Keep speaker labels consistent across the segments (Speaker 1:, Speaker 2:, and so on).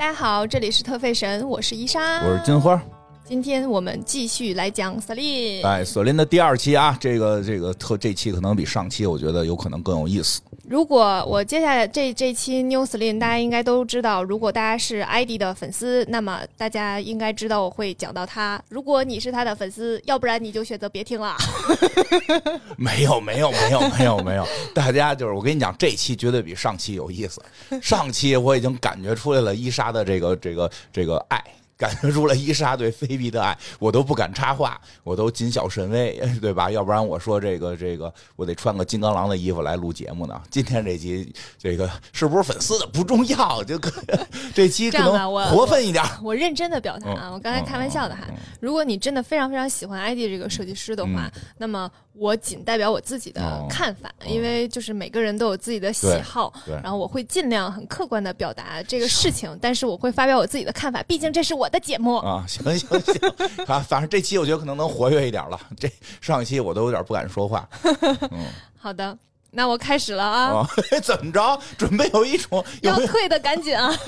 Speaker 1: 大家好，这里是特费神，我是伊莎，
Speaker 2: 我是金花。
Speaker 1: 今天我们继续来讲索林。
Speaker 2: 哎，索林的第二期啊，这个这个特这期可能比上期我觉得有可能更有意思。
Speaker 1: 如果我接下来这这期 New Slim，大家应该都知道，如果大家是 ID 的粉丝，那么大家应该知道我会讲到他。如果你是他的粉丝，要不然你就选择别听了。
Speaker 2: 没有没有没有没有没有，大家就是我跟你讲，这期绝对比上期有意思。上期我已经感觉出来了伊莎的这个这个这个爱。感觉出了伊莎对菲比的爱，我都不敢插话，我都谨小慎微，对吧？要不然我说这个这个，我得穿个金刚狼的衣服来录节目呢。今天这集这个是不是粉丝的不重要，就 这期可能活分一点。
Speaker 1: 我认真的表达啊，我刚才开玩笑的哈。如果你真的非常非常喜欢 ID 这个设计师的话，那么。我仅代表我自己的看法，因为就是每个人都有自己的喜好，然后我会尽量很客观的表达这个事情，但是我会发表我自己的看法，毕竟这是我的节目。
Speaker 2: 啊。行行行，啊，反正这期我觉得可能能活跃一点了，这上一期我都有点不敢说话。
Speaker 1: 嗯，好的，那我开始了啊。
Speaker 2: 怎么着？准备有一种
Speaker 1: 要退的，赶紧啊。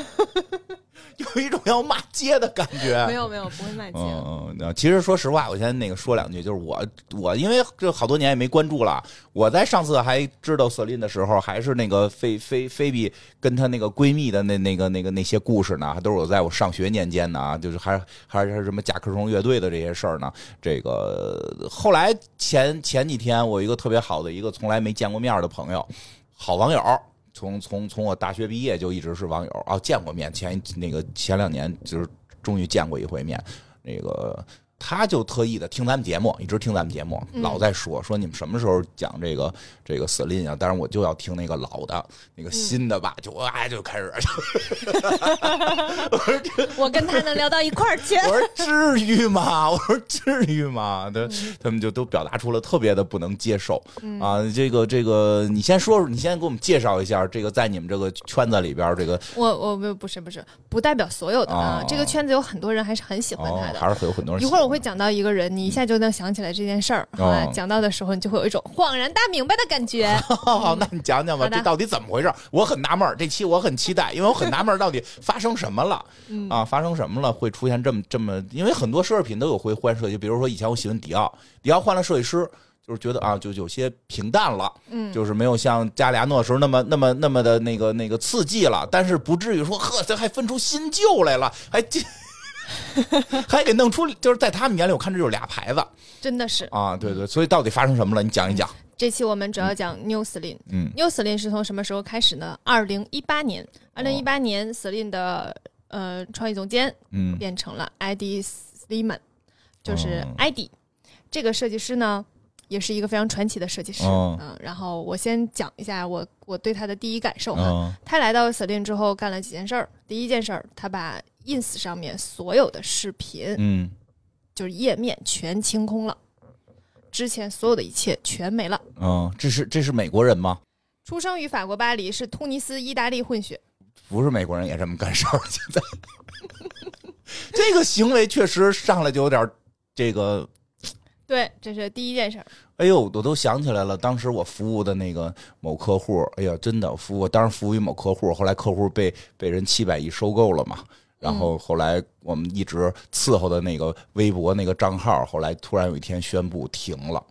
Speaker 2: 有一种要骂街的感觉，
Speaker 1: 没有没有不会骂街。嗯
Speaker 2: 嗯，其实说实话，我先那个说两句，就是我我因为这好多年也没关注了，我在上次还知道瑟琳的时候，还是那个菲菲菲比跟她那个闺蜜的那那个那个那些故事呢，都是我在我上学年间的啊，就是还还是什么甲壳虫乐队的这些事儿呢。这个后来前前几天，我一个特别好的一个从来没见过面的朋友，好网友。从从从我大学毕业就一直是网友啊，见过面前那个前两年就是终于见过一回面，那个。他就特意的听咱们节目，一直听咱们节目，老在说说你们什么时候讲这个这个死令啊？但是我就要听那个老的，那个新的吧，就哎就开始。
Speaker 1: 我跟他能聊到一块儿去？
Speaker 2: 我说至于吗？我说至于吗？他他们就都表达出了特别的不能接受啊！这个这个，你先说说，你先给我们介绍一下这个在你们这个圈子里边这个。
Speaker 1: 我我不不是不是不代表所有的啊，这个圈子有很多人还是很喜欢他的，
Speaker 2: 还是有很多人。
Speaker 1: 一会儿我。会讲到一个人，你一下就能想起来这件事儿。讲到的时候，你就会有一种恍然大明白的感觉。
Speaker 2: 好，那你讲讲吧，这到底怎么回事？我很纳闷儿，这期我很期待，因为我很纳闷儿，到底发生什么了？啊，发生什么了？会出现这么这么？因为很多奢侈品都有会换设计，比如说以前我喜欢迪奥，迪奥换了设计师，就是觉得啊，就有些平淡了，嗯，就是没有像加里亚诺的时候那么那么那么的那个那个刺激了，但是不至于说呵，这还分出新旧来了，还进。还给弄出，就是在他们眼里，我看这就是俩牌子，
Speaker 1: 真的是。
Speaker 2: 啊，对对，所以到底发生什么了？你讲一讲。
Speaker 1: 这期我们主要讲 New Slim，嗯，New Slim 是从什么时候开始呢？二零一八年，二零一八年，Slim 的呃创意总监，嗯，变成了 ID Sliman，就是 ID 这个设计师呢，也是一个非常传奇的设计师，嗯，然后我先讲一下我我对他的第一感受哈，他来到 Slim 之后干了几件事儿，第一件事儿，他把 ins 上面所有的视频，嗯，就是页面全清空了，之前所有的一切全没了。
Speaker 2: 嗯，这是这是美国人吗？
Speaker 1: 出生于法国巴黎，是突尼斯意大利混血。
Speaker 2: 不是美国人也这么干事儿？现在 这个行为确实上来就有点这个。
Speaker 1: 对，这是第一件事儿。
Speaker 2: 哎呦，我都想起来了，当时我服务的那个某客户，哎呀，真的服务，当时服务于某客户，后来客户被被人七百亿收购了嘛。然后后来我们一直伺候的那个微博那个账号，后来突然有一天宣布停了。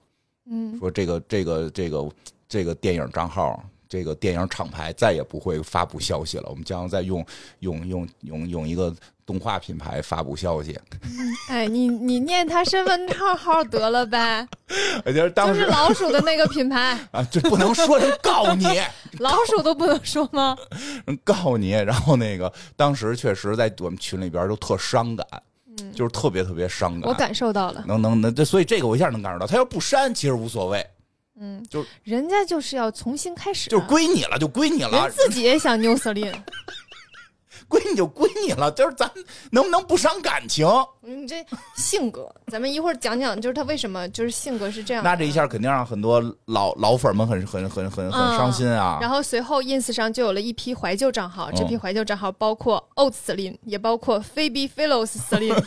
Speaker 2: 嗯，说这个这个这个这个电影账号，这个电影厂牌再也不会发布消息了。我们将在用用用用用一个。动画品牌发布消息，
Speaker 1: 哎，你你念他身份证号得了呗？
Speaker 2: 我觉得当
Speaker 1: 时就是老鼠的那个品牌
Speaker 2: 啊，就不能说人告你，
Speaker 1: 老鼠都不能说吗？
Speaker 2: 人 告你，然后那个当时确实在我们群里边都特伤感，嗯，就是特别特别伤感，
Speaker 1: 我感受到了，
Speaker 2: 能能能，所以这个我一下能感受到，他要不删其实无所谓，
Speaker 1: 嗯，就人家就是要重新开始，
Speaker 2: 就归你了，就归你了，
Speaker 1: 人自己也想牛瑟林。
Speaker 2: 归你就归你了，就是咱能不能不伤感情？
Speaker 1: 你这性格，咱们一会儿讲讲，就是他为什么就是性格是这样。
Speaker 2: 那这一下肯定让很多老老粉们很很很很很伤心啊。
Speaker 1: 然后随后 ins 上就有了一批怀旧账号，这批怀旧账号包括 old sline，也包括 phoebe philos slim，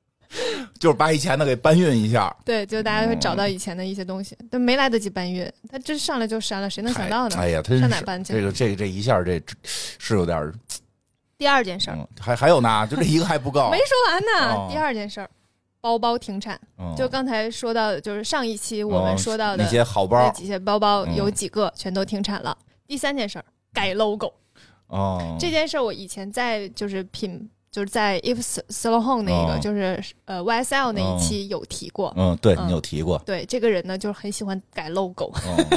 Speaker 2: 就是把以前的给搬运一下。
Speaker 1: 对，就大家会找到以前的一些东西，都没来得及搬运，他这上来就删了，谁能想到呢？
Speaker 2: 哎呀，他
Speaker 1: 上哪搬去？
Speaker 2: 这个这个这一下这是有点。
Speaker 1: 第二件事儿，
Speaker 2: 还还有呢，就这一个还不够，
Speaker 1: 没说完呢。第二件事儿，包包停产，就刚才说到的，就是上一期我们说到的
Speaker 2: 那些好包，
Speaker 1: 几些包包有几个全都停产了。第三件事儿，改 logo。
Speaker 2: 哦，
Speaker 1: 这件事儿我以前在就是品。就是在 If s l o Home 那个，就是呃 YSL 那一期有提过。
Speaker 2: 嗯，对你有提过。
Speaker 1: 对，这个人呢，就是很喜欢改 logo。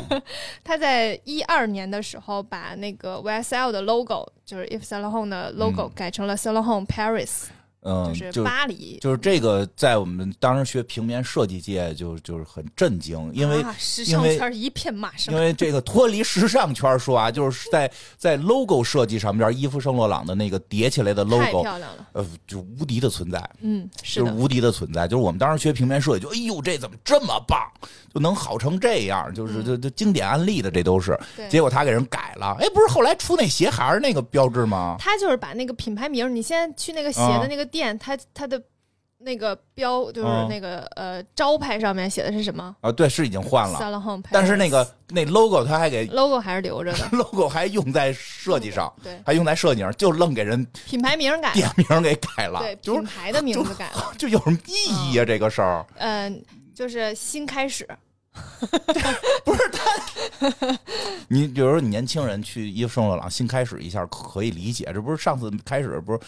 Speaker 1: 他在一二年的时候，把那个 YSL 的 logo，就是 If s l o Home 的 logo，改成了 s l o Home Paris。
Speaker 2: 嗯，
Speaker 1: 就是巴黎，
Speaker 2: 就是这个，在我们当时学平面设计界，就就是很震惊，因为
Speaker 1: 时尚圈一片骂声。
Speaker 2: 因为这个脱离时尚圈说啊，就是在 在 logo 设计上边，伊夫圣洛朗的那个叠起来的 logo，太
Speaker 1: 漂亮了，
Speaker 2: 呃，就无敌的存在，
Speaker 1: 嗯，
Speaker 2: 就是无敌的存在。就是我们当时学平面设计，就哎呦，这怎么这么棒，就能好成这样？就是就就经典案例的，这都是。结果他给人改了，哎，不是后来出那鞋还是那个标志吗？
Speaker 1: 他就是把那个品牌名，你现在去那个鞋的那个。店，它它的那个标就是那个呃招牌上面写的是什么
Speaker 2: 啊？对，是已经换了，但是那个那 logo 它还给
Speaker 1: logo 还是留着的，
Speaker 2: logo 还用在设计上，
Speaker 1: 对，
Speaker 2: 还用在设计上，就愣给人
Speaker 1: 品牌名改，
Speaker 2: 店名给改了，
Speaker 1: 对，品牌的名字改了，
Speaker 2: 就有什么意义啊？这个事儿，
Speaker 1: 嗯，就是新开始。
Speaker 2: 不是他，你比如说你年轻人去伊夫圣洛朗新开始一下可以理解，这不是上次开始不是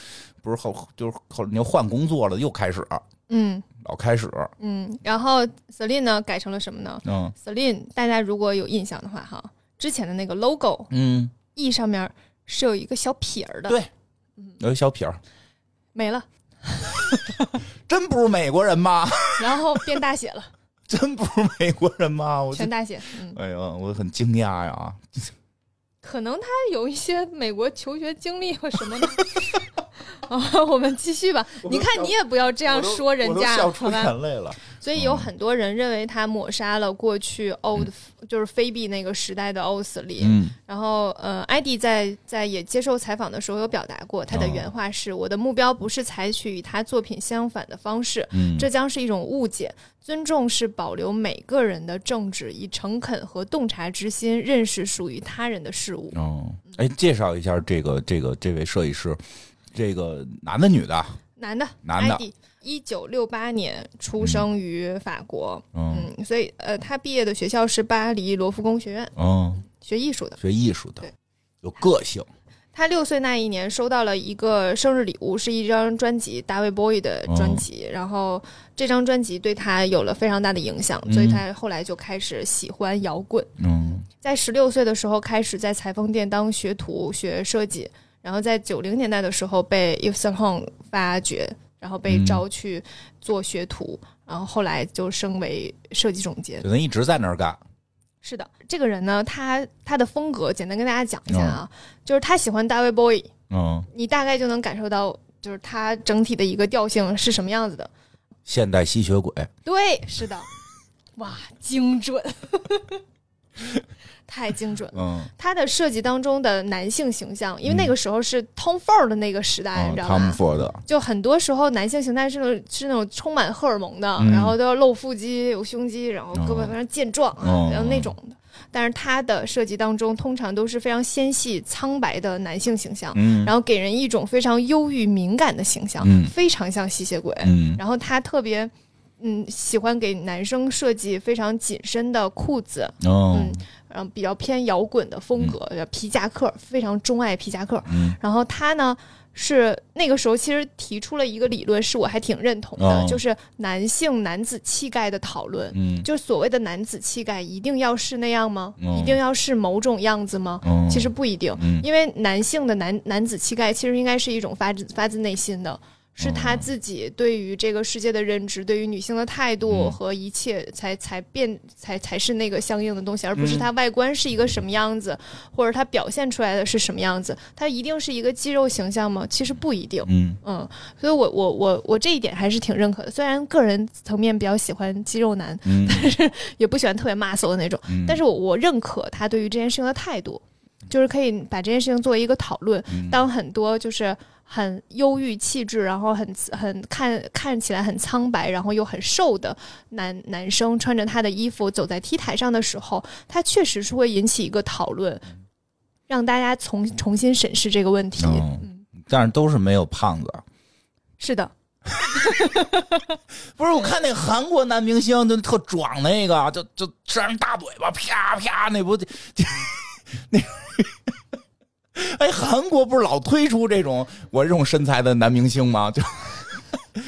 Speaker 2: 不是后就是后你又换工作了又开始，
Speaker 1: 嗯，
Speaker 2: 老开始，
Speaker 1: 嗯，然后 Celine 呢改成了什么呢？嗯，Celine 大家如果有印象的话哈，之前的那个 logo，
Speaker 2: 嗯
Speaker 1: ，E 上面是有一个小撇儿的，
Speaker 2: 对，有一小撇儿，
Speaker 1: 没了，
Speaker 2: 真不是美国人吗？
Speaker 1: 然后变大写了。
Speaker 2: 真不是美国人吗？我
Speaker 1: 全大写。
Speaker 2: 哎呀，我很惊讶呀。
Speaker 1: 可能他有一些美国求学经历或什么的。啊，我们继续吧。你看，你也不要这样说人家，
Speaker 2: 笑出眼泪了。
Speaker 1: 所以有很多人认为他抹杀了过去 old 就是菲比那个时代的欧斯林。
Speaker 2: 嗯。
Speaker 1: 然后，呃，艾迪在在也接受采访的时候有表达过，他的原话是：“我的目标不是采取与他作品相反的方式，这将是一种误解。尊重是保留每个人的正直，以诚恳和洞察之心认识属于他人的事物。”
Speaker 2: 哦，哎，介绍一下这个这个这位设计师，这个男的女的？
Speaker 1: 男的，
Speaker 2: 男的。
Speaker 1: 一九六八年出生于法国，嗯，所以呃，他毕业的学校是巴黎罗浮宫学院，
Speaker 2: 嗯，
Speaker 1: 学艺术的，
Speaker 2: 学艺术的，
Speaker 1: 对，
Speaker 2: 有个性。
Speaker 1: 他六岁那一年收到了一个生日礼物，是一张专辑，大卫·波伊的专辑，然后这张专辑对他有了非常大的影响，所以他后来就开始喜欢摇滚。
Speaker 2: 嗯，
Speaker 1: 在十六岁的时候开始在裁缝店当学徒学设计，然后在九零年代的时候被 Yves Saint Laurent 发掘。然后被招去做学徒，然后后来就升为设计总监。
Speaker 2: 就能一直在那儿干。
Speaker 1: 是的，这个人呢，他他的风格简单跟大家讲一下啊，就是他喜欢大卫·波伊。
Speaker 2: 嗯，
Speaker 1: 你大概就能感受到，就是他整体的一个调性是什么样子的。
Speaker 2: 现代吸血鬼。
Speaker 1: 对，是的。哇，精准。太精准了。嗯，他的设计当中的男性形象，因为那个时候是 Tom Ford 的那个时代，你知道吧
Speaker 2: ？Tom Ford
Speaker 1: 就很多时候男性形态是那种是那种充满荷尔蒙的，然后都要露腹肌、有胸肌，然后胳膊非常健壮啊，然后那种的。但是他的设计当中通常都是非常纤细、苍白的男性形象，然后给人一种非常忧郁、敏感的形象，非常像吸血鬼。然后他特别嗯喜欢给男生设计非常紧身的裤子，嗯。然后比较偏摇滚的风格，皮夹克，非常钟爱皮夹克。然后他呢是那个时候其实提出了一个理论，是我还挺认同的，就是男性男子气概的讨论。嗯，就是所谓的男子气概，一定要是那样吗？一定要是某种样子吗？其实不一定，因为男性的男男子气概其实应该是一种发自发自内心的。是他自己对于这个世界的认知，对于女性的态度和一切，才才变才才是那个相应的东西，而不是他外观是一个什么样子，或者他表现出来的是什么样子。他一定是一个肌肉形象吗？其实不一定。
Speaker 2: 嗯
Speaker 1: 嗯，所以我我我我这一点还是挺认可的。虽然个人层面比较喜欢肌肉男，但是也不喜欢特别 muscle 的那种。但是我我认可他对于这件事情的态度，就是可以把这件事情作为一个讨论。当很多就是。很忧郁气质，然后很很看看起来很苍白，然后又很瘦的男男生穿着他的衣服走在 T 台上的时候，他确实是会引起一个讨论，让大家重重新审视这个问题。
Speaker 2: 嗯，但是都是没有胖子。
Speaker 1: 是的，
Speaker 2: 不是我看那韩国男明星就特壮，那个就就扇人大嘴巴，啪啪，那不那 哎，韩国不是老推出这种我这种身材的男明星吗？就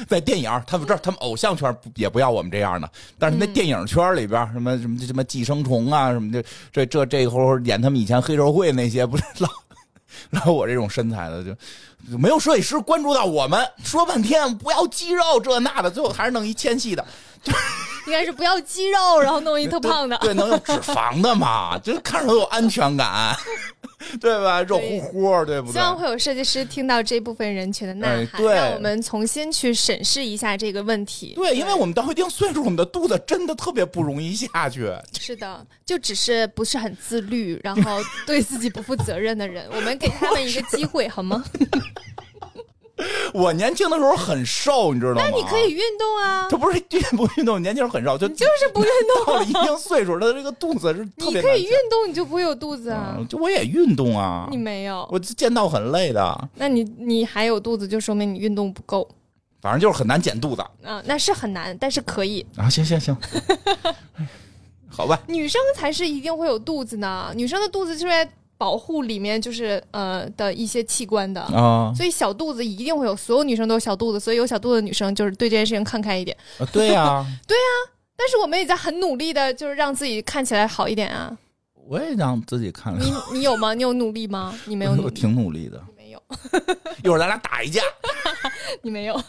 Speaker 2: 在电影，他们这他们偶像圈也不要我们这样的，但是那电影圈里边什么什么什么寄生虫啊什么的，这这这会儿演他们以前黑社会那些，不是老 老我这种身材的就。没有摄影师关注到我们，说半天不要肌肉这那的，最后还是弄一纤细的，
Speaker 1: 应该是不要肌肉，然后弄一特胖的，
Speaker 2: 对，能有脂肪的嘛，就是看着有安全感。对吧？肉乎乎，对不对？
Speaker 1: 希望会有设计师听到这部分人群的呐
Speaker 2: 喊，让
Speaker 1: 我们重新去审视一下这个问题。
Speaker 2: 对，因为我们到一定岁数，我们的肚子真的特别不容易下去。
Speaker 1: 是的，就只是不是很自律，然后对自己不负责任的人，我们给他们一个机会，好吗？
Speaker 2: 我年轻的时候很瘦，你知道吗？
Speaker 1: 那你可以运动啊！
Speaker 2: 这不是运不运动？年轻时候很瘦，就
Speaker 1: 就是不运动。
Speaker 2: 到了一定岁数，他这个肚子是特别。
Speaker 1: 你可以运动，你就不会有肚子啊！
Speaker 2: 就我也运动啊，
Speaker 1: 你没有？
Speaker 2: 我见到很累的。
Speaker 1: 那你你还有肚子，就说明你运动不够。
Speaker 2: 反正就是很难减肚子。
Speaker 1: 嗯，那是很难，但是可以
Speaker 2: 啊！行行行，好吧。
Speaker 1: 女生才是一定会有肚子呢，女生的肚子就是。保护里面就是呃的一些器官的啊，所以小肚子一定会有，所有女生都有小肚子，所以有小肚子的女生就是对这件事情看开一点。
Speaker 2: 对呀，
Speaker 1: 对呀，但是我们也在很努力的，就是让自己看起来好一点啊。
Speaker 2: 我也让自己看。
Speaker 1: 你你有吗？你有努力吗？你没有努力？
Speaker 2: 我挺努力的。
Speaker 1: 没有。
Speaker 2: 一会儿咱俩打一架。
Speaker 1: 你没有。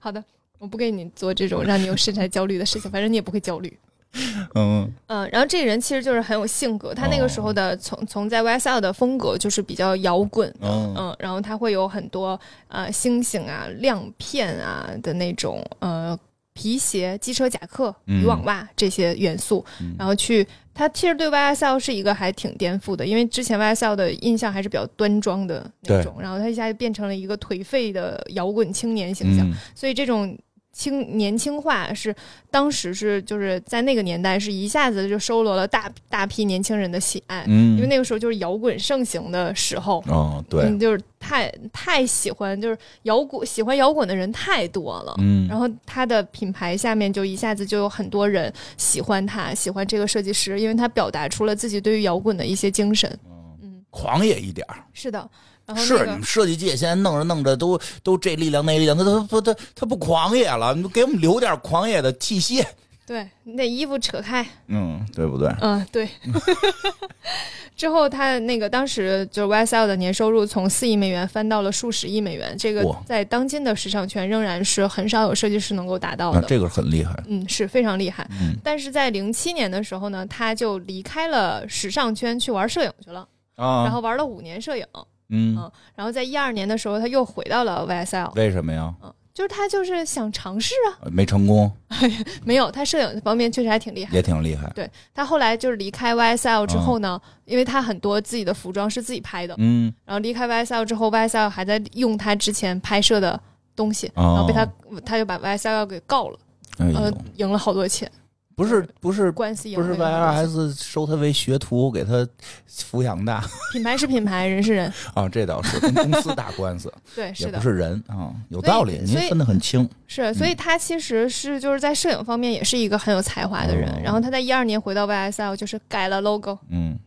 Speaker 1: 好的，我不给你做这种让你有身材焦虑的事情，反正你也不会焦虑。嗯。嗯，然后这个人其实就是很有性格，他那个时候的从从在 YSL 的风格就是比较摇滚，嗯嗯，然后他会有很多呃星星啊、亮片啊的那种呃皮鞋、机车夹克、渔网袜这些元素，然后去他其实对 YSL 是一个还挺颠覆的，因为之前 YSL 的印象还是比较端庄的那种，然后他一下就变成了一个颓废的摇滚青年形象，所以这种。轻年轻化是当时是就是在那个年代是一下子就收罗了大大批年轻人的喜爱，嗯，因为那个时候就是摇滚盛行的时候，
Speaker 2: 哦，对，
Speaker 1: 就是太太喜欢就是摇滚喜欢摇滚的人太多了，嗯，然后他的品牌下面就一下子就有很多人喜欢他，喜欢这个设计师，因为他表达出了自己对于摇滚的一些精神，
Speaker 2: 嗯，狂野一点儿
Speaker 1: 是的。
Speaker 2: 是你们设计界现在弄着弄着都都这力量那力量，他他不他他不狂野了，你给我们留点狂野的气息。
Speaker 1: 对你那衣服扯开，
Speaker 2: 嗯，对不对？
Speaker 1: 嗯，对。之后他那个当时就是 YSL 的年收入从四亿美元翻到了数十亿美元，这个在当今的时尚圈仍然是很少有设计师能够达到的。
Speaker 2: 这个很厉害，
Speaker 1: 嗯，是非常厉害。嗯，但是在零七年的时候呢，他就离开了时尚圈去玩摄影去了啊，然后玩了五年摄影。嗯然后在一二年的时候，他又回到了 YSL。
Speaker 2: 为什么呀？
Speaker 1: 嗯，就是他就是想尝试啊。
Speaker 2: 没成功。
Speaker 1: 没有，他摄影方面确实还挺厉害。
Speaker 2: 也挺厉害。
Speaker 1: 对他后来就是离开 YSL 之后呢，因为他很多自己的服装是自己拍的。嗯。然后离开 YSL 之后，YSL 还在用他之前拍摄的东西，然后被他他就把 YSL 给告了，呃，赢了好多钱。
Speaker 2: 不是不是
Speaker 1: 关系，
Speaker 2: 不是 Y S 收他为学徒，给他抚养大。
Speaker 1: 品牌是品牌，人是人
Speaker 2: 啊，这倒是跟公司打官司，
Speaker 1: 对，
Speaker 2: 也不是人啊，有道理，您分得很清。
Speaker 1: 是，所以他其实是就是在摄影方面也是一个很有才华的人。然后他在一二年回到 Y S L，就是改了 logo。嗯。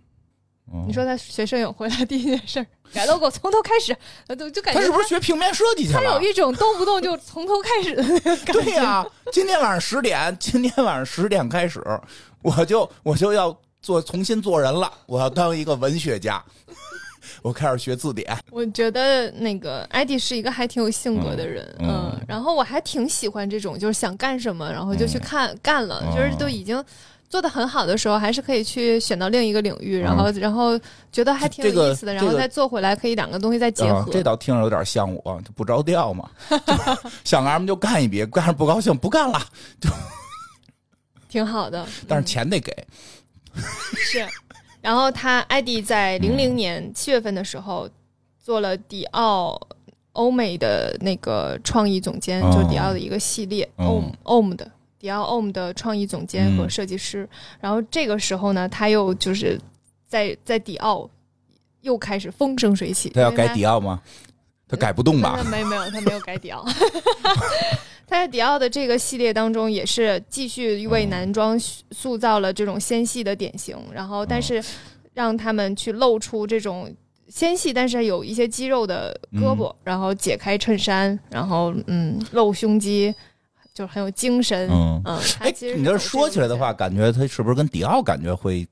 Speaker 1: 你说他学摄影回来第一件事改 logo，从头开始，就就感觉
Speaker 2: 他是不是学平面设计去了？
Speaker 1: 他有一种动不动就从头开始的那个感觉。
Speaker 2: 对呀，今天晚上十点，今天晚上十点开始，我就我就要做重新做人了，我要当一个文学家，我开始学字典。
Speaker 1: 我觉得那个艾迪是一个还挺有性格的人，嗯，然后我还挺喜欢这种，就是想干什么，然后就去看干了，就是都已经。做的很好的时候，还是可以去选到另一个领域，然后然后觉得还挺有意思的，然后再做回来，可以两个东西再结合。
Speaker 2: 这倒听着有点像我，就不着调嘛，想干什么就干一笔，干着不高兴不干了，就
Speaker 1: 挺好的。
Speaker 2: 但是钱得给。
Speaker 1: 是，然后他艾迪在零零年七月份的时候做了迪奥欧美的那个创意总监，就是迪奥的一个系列，OOM 的。迪奥 OM 的创意总监和设计师，然后这个时候呢，他又就是在在迪奥又开始风生水起。
Speaker 2: 他要改迪奥吗？他改不动吧？
Speaker 1: 没有没有，他没有改迪奥。他在迪奥的这个系列当中，也是继续为男装塑造了这种纤细的典型，然后但是让他们去露出这种纤细但是有一些肌肉的胳膊，然后解开衬衫，然后嗯露胸肌，就是很有精神。嗯嗯，哎，
Speaker 2: 你这说起来的话，感觉他是不是跟迪奥感觉会？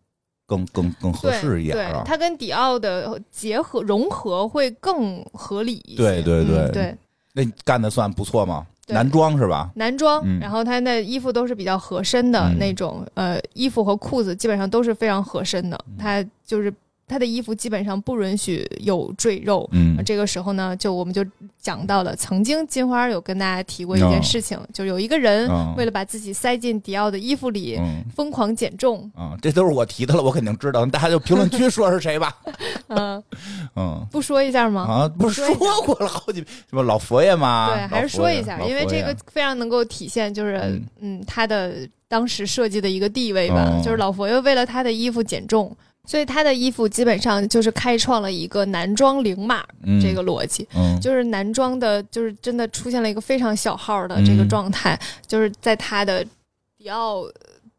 Speaker 2: 更更更合适一点，
Speaker 1: 对它跟迪奥的结合融合会更合理一些。
Speaker 2: 对对
Speaker 1: 对对，
Speaker 2: 那干的算不错吗？男装是吧？
Speaker 1: 男装，然后他那衣服都是比较合身的那种，呃，衣服和裤子基本上都是非常合身的，他就是。他的衣服基本上不允许有赘肉。嗯，这个时候呢，就我们就讲到了，曾经金花有跟大家提过一件事情，就有一个人为了把自己塞进迪奥的衣服里，疯狂减重。
Speaker 2: 啊，这都是我提的了，我肯定知道。大家就评论区说是谁吧。
Speaker 1: 嗯 嗯，不说一下吗？
Speaker 2: 啊，不是说过了好几什么老佛爷吗？
Speaker 1: 对，还是说一下，因为这个非常能够体现，就是嗯，他的当时设计的一个地位吧。就是老佛爷为了他的衣服减重。所以他的衣服基本上就是开创了一个男装零码这个逻辑，就是男装的，就是真的出现了一个非常小号的这个状态，就是在他的迪奥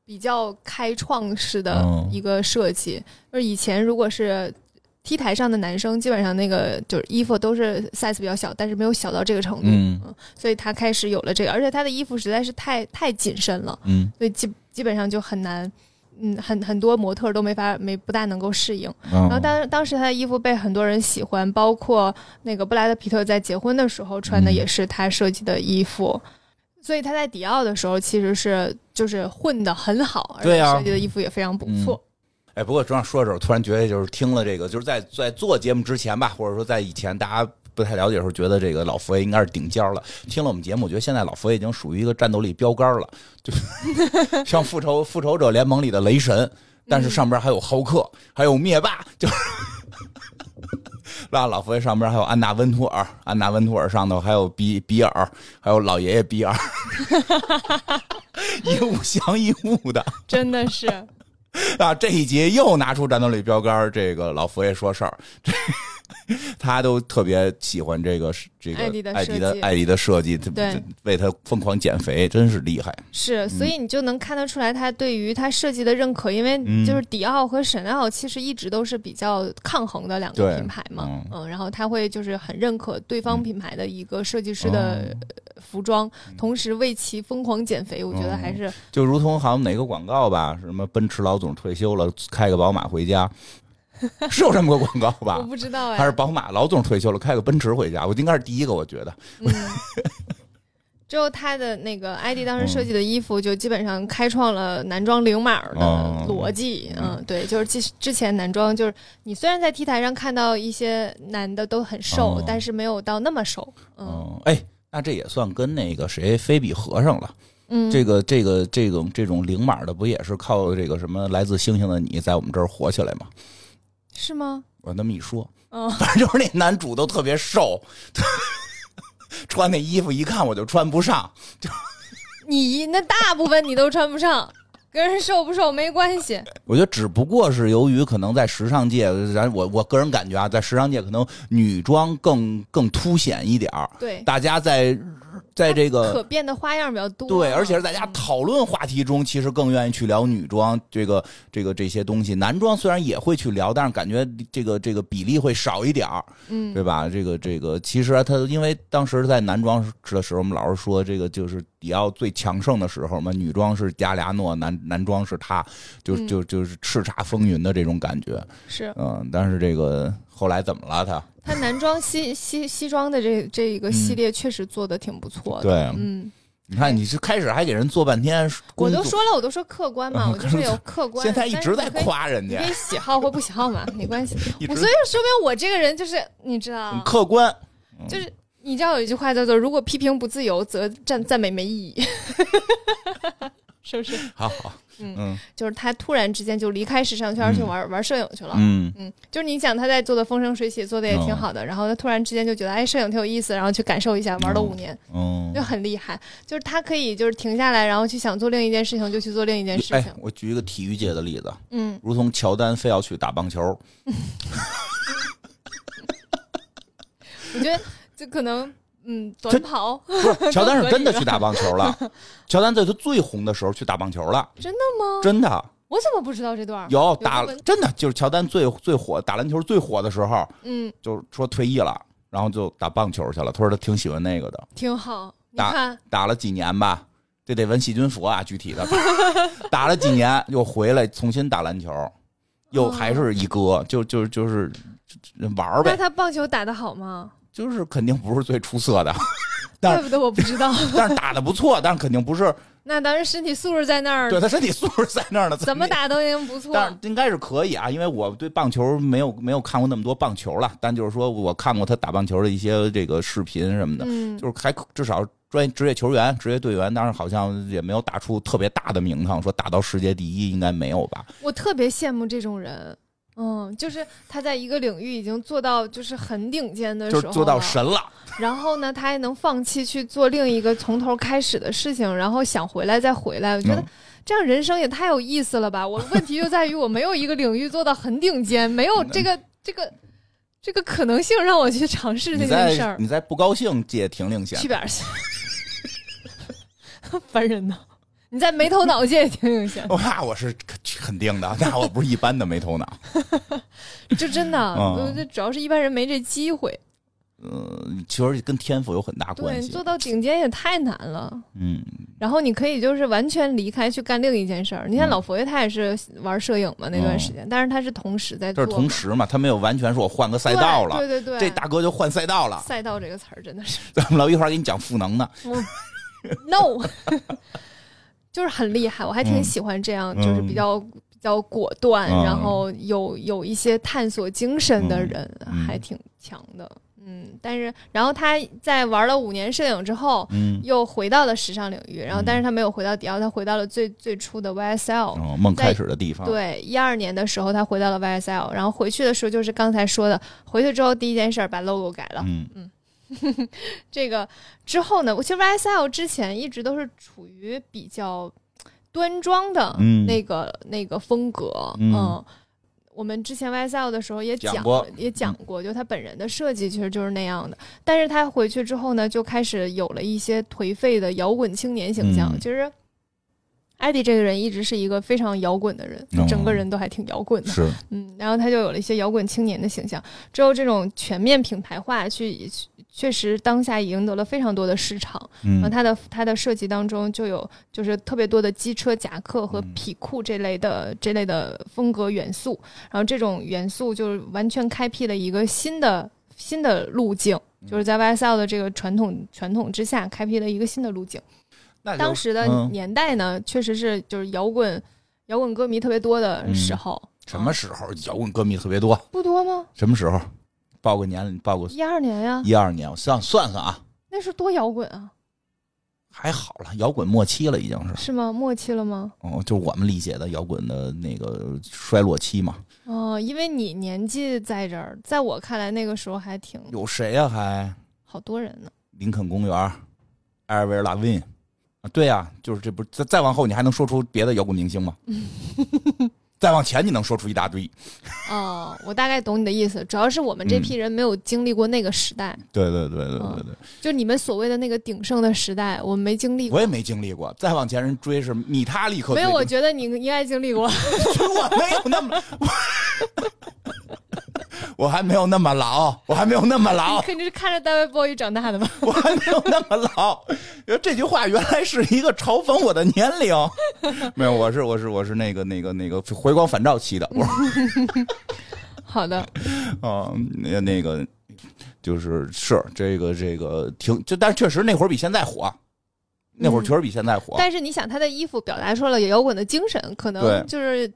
Speaker 1: 比较开创式的一个设计。就是以前如果是 T 台上的男生，基本上那个就是衣服都是 size 比较小，但是没有小到这个程度。嗯，所以他开始有了这个，而且他的衣服实在是太太紧身了。嗯，所以基基本上就很难。嗯，很很多模特都没法没不大能够适应，然后当当时他的衣服被很多人喜欢，包括那个布莱德皮特在结婚的时候穿的也是他设计的衣服，所以他在迪奥的时候其实是就是混的很好，而且设计的衣服也非常不错。
Speaker 2: 哎，不过正要说的时候，突然觉得就是听了这个，就是在在做节目之前吧，或者说在以前大家。不太了解的时候，觉得这个老佛爷应该是顶尖了。听了我们节目，我觉得现在老佛爷已经属于一个战斗力标杆了，就 像复仇复仇者联盟里的雷神，但是上边还有浩克，还有灭霸，就是 那老佛爷上边还有安娜温图尔，安娜温图尔上头还有比比尔，还有老爷爷比尔，一物降一物的，
Speaker 1: 真的是
Speaker 2: 啊！这一集又拿出战斗力标杆，这个老佛爷说事儿。他都特别喜欢这个这个艾迪的艾迪的设计，对，为他疯狂减肥，真是厉害。
Speaker 1: 是，所以你就能看得出来，他对于他设计的认可，因为就是迪奥和沈奥其实一直都是比较抗衡的两个品牌嘛，嗯，然后他会就是很认可对方品牌的一个设计师的服装，同时为其疯狂减肥，我觉得还是
Speaker 2: 就如同好像哪个广告吧，什么奔驰老总退休了，开个宝马回家。是有这么个广告吧？
Speaker 1: 我不知道哎。
Speaker 2: 还是宝马老总退休了，开个奔驰回家，我应该是第一个。我觉得。
Speaker 1: 之后他的那个 ID 当时设计的衣服，就基本上开创了男装零码的逻辑。嗯，对，就是之之前男装就是你虽然在 T 台上看到一些男的都很瘦，但是没有到那么瘦。
Speaker 2: 嗯，哎，那这也算跟那个谁菲比合上了。嗯，这个这个这种这种零码的不也是靠这个什么来自星星的你在我们这儿火起来吗？
Speaker 1: 是吗？
Speaker 2: 我那么一说，嗯，反正就是那男主都特别瘦，穿那衣服一看我就穿不上。就
Speaker 1: 你那大部分你都穿不上，跟人瘦不瘦没关系。
Speaker 2: 我觉得只不过是由于可能在时尚界，咱我我个人感觉啊，在时尚界可能女装更更凸显一点儿。
Speaker 1: 对，
Speaker 2: 大家在。在这个
Speaker 1: 可变的花样比较多，
Speaker 2: 对，而且是大家讨论话题中，其实更愿意去聊女装这个这个这些东西。男装虽然也会去聊，但是感觉这个这个比例会少一点儿，嗯，对吧？这个这个其实他因为当时在男装的时候，我们老是说这个就是迪奥最强盛的时候嘛，女装是加里亚诺，男男装是他，就就就是叱咤风云的这种感觉，
Speaker 1: 是
Speaker 2: 嗯，但是这个后来怎么了他？
Speaker 1: 他男装西西西装的这这一个系列确实做的挺不错的，
Speaker 2: 对，
Speaker 1: 嗯，
Speaker 2: 你看你是开始还给人做半天，
Speaker 1: 我都说了，我都说客观嘛，我就是有 客观，
Speaker 2: 现在一直在夸人家，
Speaker 1: 可以喜好或不喜好嘛，没关系，我所以说明我这个人就是你知道，
Speaker 2: 客观，
Speaker 1: 就是你知道有一句话叫做“如果批评不自由，则赞赞美没意义 ”。是不是？
Speaker 2: 好好，嗯，
Speaker 1: 就是他突然之间就离开时尚圈去玩玩摄影去了，嗯。嗯，就是你想他在做的风生水起，做的也挺好的，然后他突然之间就觉得哎，摄影挺有意思，然后去感受一下，玩了五年，嗯，就很厉害，就是他可以就是停下来，然后去想做另一件事情，就去做另一件事情。
Speaker 2: 我举一个体育界的例子，嗯，如同乔丹非要去打棒球，
Speaker 1: 我觉得。就可能嗯短跑。
Speaker 2: 不是，乔丹是真的去打棒球了。乔丹在他最红的时候去打棒球了。
Speaker 1: 真的吗？
Speaker 2: 真的。
Speaker 1: 我怎么不知道这段？
Speaker 2: 有打真的就是乔丹最最火打篮球最火的时候，
Speaker 1: 嗯，
Speaker 2: 就是说退役了，然后就打棒球去了。他说他挺喜欢那个的，
Speaker 1: 挺好。
Speaker 2: 打打了几年吧，这得问细菌佛啊，具体的。打了几年又回来重新打篮球，又还是一哥，就就就是玩呗。
Speaker 1: 那他棒球打得好吗？
Speaker 2: 就是肯定不是最出色的，
Speaker 1: 怪不得我不知道。
Speaker 2: 但是打的不错，但是肯定不是。
Speaker 1: 那当然，身体素质在那儿。
Speaker 2: 对他身体素质在那儿呢，
Speaker 1: 怎么打都已经不错。
Speaker 2: 但是应该是可以啊，因为我对棒球没有没有看过那么多棒球了，但就是说我看过他打棒球的一些这个视频什么的，就是还至少专业职业球员、职业队员，当然好像也没有打出特别大的名堂，说打到世界第一应该没有吧。
Speaker 1: 我特别羡慕这种人。嗯，就是他在一个领域已经做到就是很顶尖的时
Speaker 2: 候，做到神了。
Speaker 1: 然后呢，他还能放弃去做另一个从头开始的事情，然后想回来再回来。我觉得这样人生也太有意思了吧！我问题就在于我没有一个领域做到很顶尖，没有这个这个这个可能性让我去尝试这件事儿。
Speaker 2: 你在不高兴借停令线？
Speaker 1: 去边去！烦人呢。你在没头脑界也挺有钱，
Speaker 2: 那我是肯定的，那我不是一般的没头脑，
Speaker 1: 就真的，这主要是一般人没这机会。
Speaker 2: 嗯，其实跟天赋有很大关系。
Speaker 1: 做到顶尖也太难了。嗯，然后你可以就是完全离开去干另一件事儿。你看老佛爷他也是玩摄影嘛那段时间，但是他是同时在做。
Speaker 2: 是同时嘛，他没有完全说我换个赛道了。
Speaker 1: 对对对，
Speaker 2: 这大哥就换赛道了。
Speaker 1: 赛道这个词儿真的是。
Speaker 2: 咱们老一会儿给你讲赋能呢。
Speaker 1: No。就是很厉害，我还挺喜欢这样，就是比较比较果断，然后有有一些探索精神的人，还挺强的。嗯，但是然后他在玩了五年摄影之后，嗯，又回到了时尚领域，然后但是他没有回到迪奥，他回到了最最初的 YSL，
Speaker 2: 梦开始的地方。
Speaker 1: 对，一二年的时候他回到了 YSL，然后回去的时候就是刚才说的，回去之后第一件事把 logo 改了。嗯嗯。这个之后呢？我其实 YSL 之前一直都是处于比较端庄的那个那个风格。嗯，我们之前 YSL 的时候也讲过，也讲过，就他本人的设计其实就是那样的。但是他回去之后呢，就开始有了一些颓废的摇滚青年形象。其实艾迪这个人一直是一个非常摇滚的人，整个人都还挺摇滚的。
Speaker 2: 是，
Speaker 1: 嗯，然后他就有了一些摇滚青年的形象。之后这种全面品牌化去。确实，当下赢得了非常多的市场。嗯，它的它的设计当中就有就是特别多的机车夹克和皮裤这类的这类的风格元素。然后这种元素就是完全开辟了一个新的新的路径，就是在 YSL 的这个传统传统之下开辟了一个新的路径。
Speaker 2: 那
Speaker 1: 当时的年代呢，确实是就是摇滚摇滚歌迷特别多的时候。
Speaker 2: 什么时候摇滚歌迷特别多？
Speaker 1: 不多吗？
Speaker 2: 什么时候？报个年，报个
Speaker 1: 一二年呀，
Speaker 2: 一二年，我算算算啊，
Speaker 1: 那是多摇滚啊，
Speaker 2: 还好了，摇滚末期了，已经是
Speaker 1: 是吗？末期了吗？
Speaker 2: 哦，就我们理解的摇滚的那个衰落期嘛。
Speaker 1: 哦，因为你年纪在这儿，在我看来，那个时候还挺
Speaker 2: 有谁呀？还
Speaker 1: 好多人呢。
Speaker 2: 林肯公园，艾尔维尔拉温啊，对呀，就是这不再再往后，你还能说出别的摇滚明星吗？再往前，你能说出一大堆。
Speaker 1: 哦，我大概懂你的意思。主要是我们这批人没有经历过那个时代。
Speaker 2: 对对对对对对，
Speaker 1: 就你们所谓的那个鼎盛的时代，我们没经历过。
Speaker 2: 我也没经历过。再往前人追是米塔立刻。
Speaker 1: 没有，我觉得你应该经历过。
Speaker 2: 我没有那么。我还没有那么老，我还没有那么老。
Speaker 1: 你肯定是看着 David Bowie 长大的吧？
Speaker 2: 我还没有那么老。这句话原来是一个嘲讽我的年龄。没有，我是我是我是那个那个那个回光返照期的。
Speaker 1: 好的。
Speaker 2: 啊，那那个就是是这个这个挺就，但是确实那会儿比现在火。那会儿确实比现在火。
Speaker 1: 但是你想，他的衣服表达出了摇滚的精神，可能就是。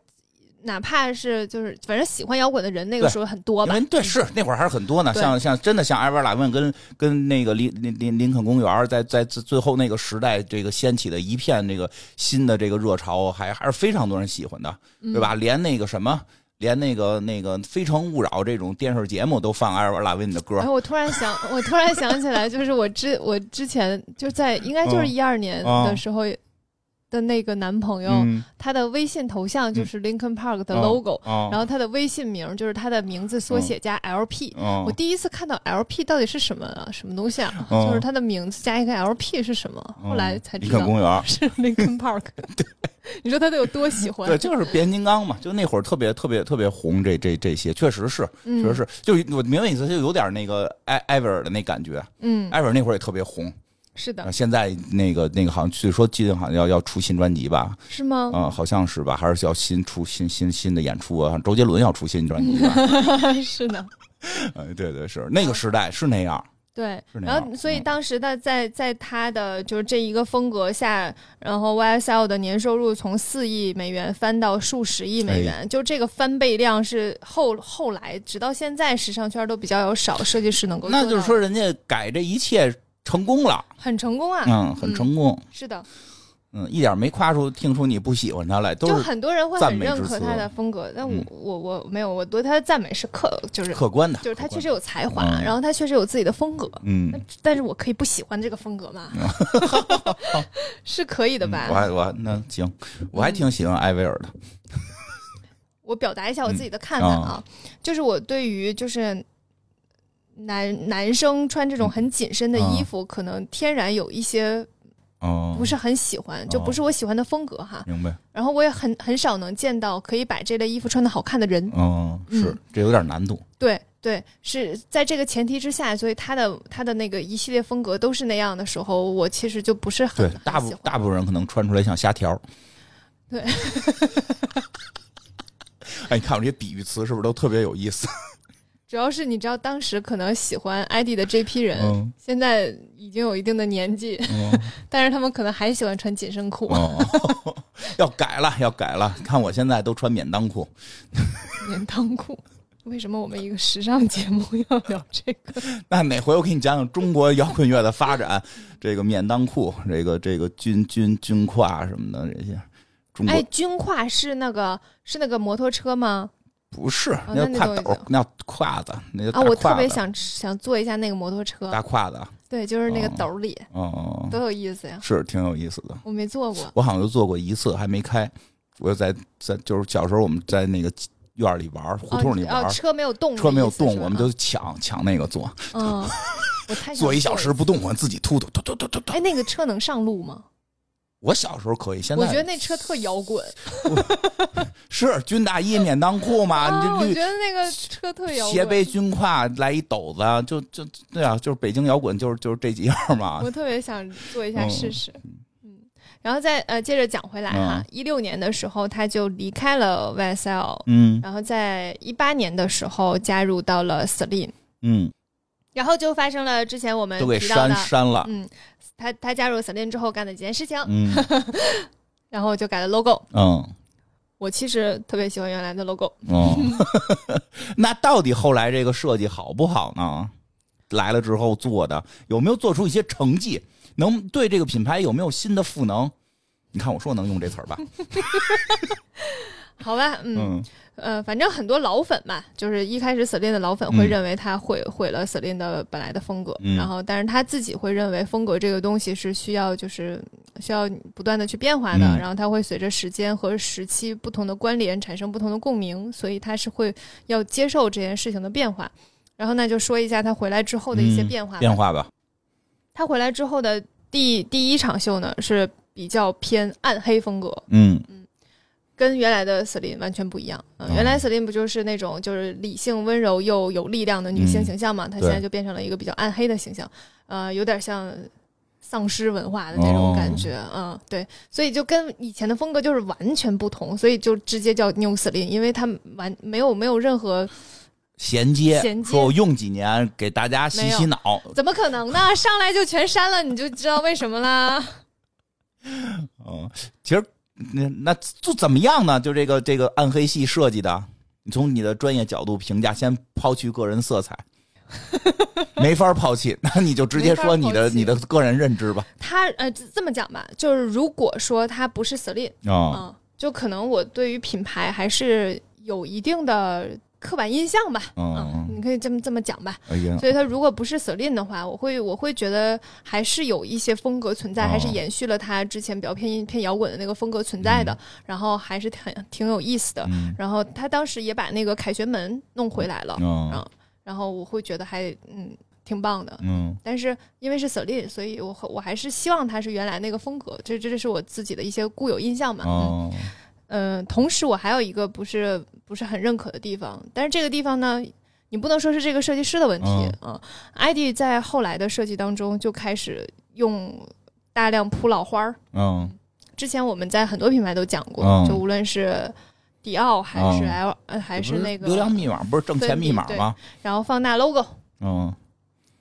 Speaker 1: 哪怕是就是反正喜欢摇滚的人，那个时候很多吧。
Speaker 2: 对，是那会儿还是很多呢。像像真的像艾薇儿拉文跟跟那个林林林林肯公园，在在最后那个时代，这个掀起的一片这个新的这个热潮，还还是非常多人喜欢的，对吧？连那个什么，连那个那个《非诚勿扰》这种电视节目都放艾薇儿拉文的歌。
Speaker 1: 我突然想，我突然想起来，就是我之我之前就在应该就是一二年的时候。的那个男朋友，他的微信头像就是 Lincoln Park 的 logo，然后他的微信名就是他的名字缩写加 LP。我第一次看到 LP 到底是什么啊？什么东西啊？就是他的名字加一个 LP 是什么？后来才知道
Speaker 2: 公园
Speaker 1: 是 Lincoln Park。对，你说他得有多喜欢？
Speaker 2: 对，就是变形金刚嘛，就那会儿特别特别特别红，这这这些确实是，确实是，就我明白意思，就有点那个艾艾薇儿的那感觉。嗯，艾薇儿那会儿也特别红。
Speaker 1: 是的，
Speaker 2: 现在那个那个好像据说最近好像要要出新专辑吧？
Speaker 1: 是吗？
Speaker 2: 嗯，好像是吧？还是要新出新新新的演出啊？周杰伦要出新专辑吧？
Speaker 1: 是的，
Speaker 2: 哎，对对是那个时代是那样，
Speaker 1: 对，然后所以当时的在在他的就是这一个风格下，然后 YSL 的年收入从四亿美元翻到数十亿美元，就这个翻倍量是后后来直到现在时尚圈都比较有少设计师能够，
Speaker 2: 那就是说人家改这一切。成功了，
Speaker 1: 很成功啊！
Speaker 2: 嗯，很成功。
Speaker 1: 是的，
Speaker 2: 嗯，一点没夸出听出你不喜欢他来，都
Speaker 1: 就很多人会很认可他的风格。但我我我没有，我对他的赞美是客，就是
Speaker 2: 客观的，
Speaker 1: 就是他确实有才华，然后他确实有自己的风格。嗯，但是我可以不喜欢这个风格吗？是可以的吧？
Speaker 2: 我还我那行，我还挺喜欢艾薇儿的。
Speaker 1: 我表达一下我自己的看法啊，就是我对于就是。男男生穿这种很紧身的衣服，可能天然有一些，哦，不是很喜欢，就不是我喜欢的风格哈。
Speaker 2: 明白。
Speaker 1: 然后我也很很少能见到可以把这类衣服穿的好看的人。
Speaker 2: 哦，是，这有点难度。
Speaker 1: 对对，是在这个前提之下，所以他的他的那个一系列风格都是那样的时候，我其实就不是很
Speaker 2: 对。大部大部分人可能穿出来像虾条。
Speaker 1: 对。
Speaker 2: 哎，你看我这些比喻词是不是都特别有意思？
Speaker 1: 主要是你知道，当时可能喜欢 ID 的这批人，现在已经有一定的年纪，但是他们可能还喜欢穿紧身裤。
Speaker 2: 要改了，要改了！看我现在都穿免裆裤。
Speaker 1: 免裆裤？为什么我们一个时尚节目要聊这个？
Speaker 2: 那哪回我给你讲讲中国摇滚乐的发展？这个免裆裤，这个这个军军军挎什么的这些。
Speaker 1: 哎，军挎是那个是那个摩托车吗？
Speaker 2: 不是，那挎斗，那胯子，那
Speaker 1: 啊，我特别想想坐一下那个摩托车，
Speaker 2: 大胯子，
Speaker 1: 对，就是那个斗里，哦，多有意思呀，
Speaker 2: 是挺有意思的。
Speaker 1: 我没坐过，
Speaker 2: 我好像就坐过一次，还没开。我在在就是小时候我们在那个院里玩，胡同里玩，
Speaker 1: 车没有动，
Speaker 2: 车没有动，我们就抢抢那个坐，
Speaker 1: 嗯，我 太
Speaker 2: 坐一小时不动，我自己突突突突突突。
Speaker 1: 哎，那个车能上路吗？
Speaker 2: 我小时候可以，现在
Speaker 1: 我觉得那车特摇滚，
Speaker 2: 是军大衣免裆裤嘛？
Speaker 1: 我觉得那个车特摇滚，
Speaker 2: 斜背军挎来一斗子，就就对啊，就是北京摇滚，就是就是这几样嘛。
Speaker 1: 我特别想做一下试试，嗯，然后再呃接着讲回来哈，一六年的时候他就离开了 YSL，嗯，然后在一八年的时候加入到了 Celine，嗯，然后就发生了之前我们
Speaker 2: 都给删删了，
Speaker 1: 嗯。他他加入 Celine 之后干的几件事情，然后就改了 logo。
Speaker 2: 嗯，
Speaker 1: 我其实特别喜欢原来的 logo。
Speaker 2: 哦，那到底后来这个设计好不好呢？来了之后做的有没有做出一些成绩？能对这个品牌有没有新的赋能？你看我说能用这词儿吧？
Speaker 1: 好吧，嗯。呃，反正很多老粉嘛，就是一开始 Celine 的老粉会认为他毁毁了 Celine 的本来的风格，然后但是他自己会认为风格这个东西是需要就是需要不断的去变化的，然后他会随着时间和时期不同的关联产生不同的共鸣，所以他是会要接受这件事情的变化。然后那就说一下他回来之后的一些变化
Speaker 2: 变化吧。
Speaker 1: 他回来之后的第第一场秀呢是比较偏暗黑风格，嗯。跟原来的 Celine 完全不一样。嗯，原来 Celine 不就是那种就是理性、温柔又有力量的女性形象嘛？她现在就变成了一个比较暗黑的形象，呃，有点像丧尸文化的那种感觉。嗯，对，所以就跟以前的风格就是完全不同，所以就直接叫 New Celine，因为她完没有没有任何
Speaker 2: 衔接。说我用几年给大家洗洗脑，
Speaker 1: 怎么可能呢？上来就全删了，你就知道为什么啦。
Speaker 2: 嗯，其实。那那就怎么样呢？就这个这个暗黑系设计的，你从你的专业角度评价，先抛去个人色彩，没法抛弃，那你就直接说你的你的个人认知吧。
Speaker 1: 他呃这么讲吧，就是如果说他不是 Celine 啊，就可能我对于品牌还是有一定的刻板印象吧，嗯，你可以这么这么讲吧。所以他如果不是 Celine 的话，我会我会觉得还是有一些风格存在，还是延续了他之前比较偏偏摇滚的那个风格存在的，然后还是挺挺有意思的。然后他当时也把那个凯旋门弄回来了，嗯，然后我会觉得还嗯挺棒的，嗯。但是因为是 Celine，所以我我还是希望他是原来那个风格，这这是我自己的一些固有印象嘛，嗯。嗯，同时我还有一个不是不是很认可的地方，但是这个地方呢，你不能说是这个设计师的问题啊。ID 在后来的设计当中就开始用大量铺老花儿。嗯，之前我们在很多品牌都讲过，就无论是迪奥还是 L 还是那个
Speaker 2: 流量密码，不是挣钱密码吗？
Speaker 1: 然后放大 logo，嗯，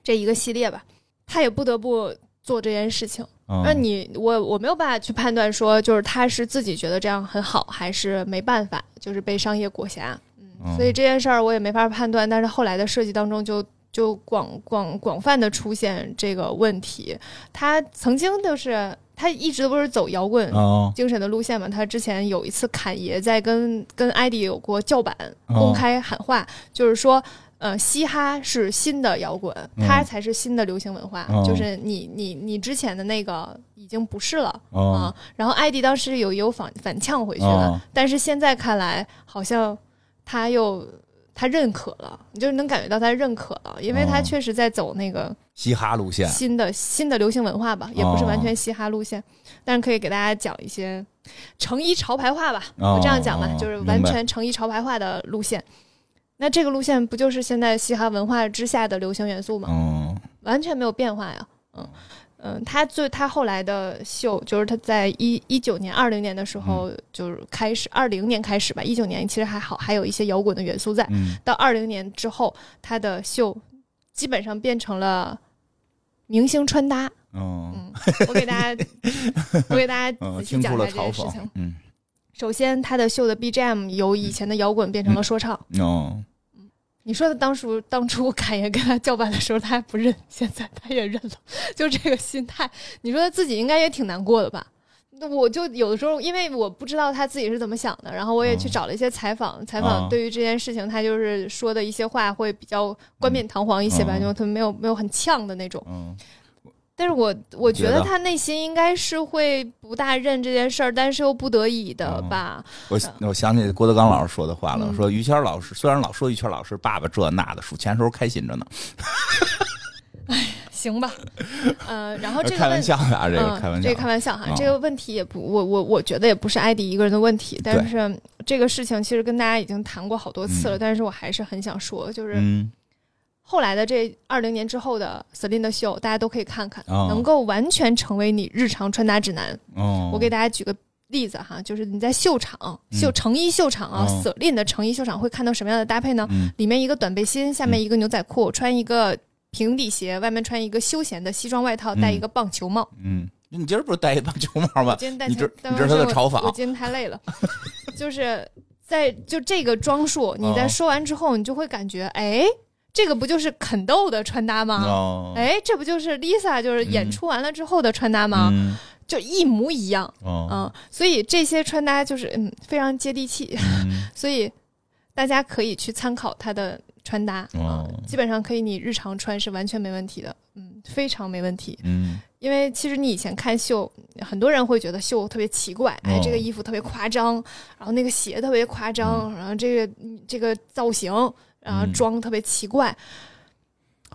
Speaker 1: 这一个系列吧，他也不得不做这件事情。那你我我没有办法去判断说，就是他是自己觉得这样很好，还是没办法，就是被商业裹挟。嗯，所以这件事儿我也没法判断。但是后来的设计当中，就就广广广泛的出现这个问题。他曾经就是他一直都不是走摇滚精神的路线嘛。他之前有一次侃爷在跟跟艾迪有过叫板，公开喊话，就是说。呃，嘻哈是新的摇滚，它才是新的流行文化。就是你你你之前的那个已经不是了啊。然后艾迪当时有有反反呛回去了，但是现在看来好像他又他认可了，你就是能感觉到他认可了，因为他确实在走那个
Speaker 2: 嘻哈路线，
Speaker 1: 新的新的流行文化吧，也不是完全嘻哈路线，但是可以给大家讲一些成衣潮牌化吧，我这样讲吧，就是完全成衣潮牌化的路线。那这个路线不就是现在嘻哈文化之下的流行元素吗？嗯，完全没有变化呀。嗯嗯，他最他后来的秀，就是他在一一九年、二零年的时候，就是开始二零年开始吧。一九年其实还好，还有一些摇滚的元素在。到二零年之后，他的秀基本上变成了明星穿搭。嗯，我给大家，我给大家 仔细讲一下这件事情。嗯。首先，他的秀的 BGM 由以前的摇滚变成了说唱。哦，你说的当初当初侃爷跟他叫板的时候，他还不认，现在他也认了，就这个心态。你说他自己应该也挺难过的吧？那我就有的时候，因为我不知道他自己是怎么想的，然后我也去找了一些采访，采访对于这件事情，他就是说的一些话会比较冠冕堂皇一些吧，就他没有没有很呛的那种。嗯。但是我我觉得他内心应该是会不大认这件事儿，但是又不得已的吧。
Speaker 2: 我我想起郭德纲老师说的话了，说于谦老师虽然老说于谦老师爸爸这那的，数钱时候开心着呢。
Speaker 1: 哎，行吧，呃，然后这个
Speaker 2: 开玩笑啊，这个开玩笑，
Speaker 1: 这个开玩笑哈，这个问题也不，我我我觉得也不是艾迪一个人的问题，但是这个事情其实跟大家已经谈过好多次了，但是我还是很想说，就是。后来的这二零年之后的 Celine 的秀，大家都可以看看，能够完全成为你日常穿搭指南。我给大家举个例子哈，就是你在秀场秀成衣秀场啊，Celine 的成衣秀场会看到什么样的搭配呢？里面一个短背心，下面一个牛仔裤，穿一个平底鞋，外面穿一个休闲的西装外套，戴一个棒球帽。
Speaker 2: 嗯，你今儿不是戴一棒球帽吗？
Speaker 1: 今天戴，
Speaker 2: 你这你这是他的嘲讽。
Speaker 1: 我今天太累了，就是在就这个装束，你在说完之后，你就会感觉哎。这个不就是肯豆的穿搭吗？哎，这不就是 Lisa 就是演出完了之后的穿搭吗？就一模一样。嗯，所以这些穿搭就是嗯非常接地气，所以大家可以去参考她的穿搭。嗯，基本上可以你日常穿是完全没问题的。嗯，非常没问题。嗯，因为其实你以前看秀，很多人会觉得秀特别奇怪，哎，这个衣服特别夸张，然后那个鞋特别夸张，然后这个这个造型。然后装特别奇怪，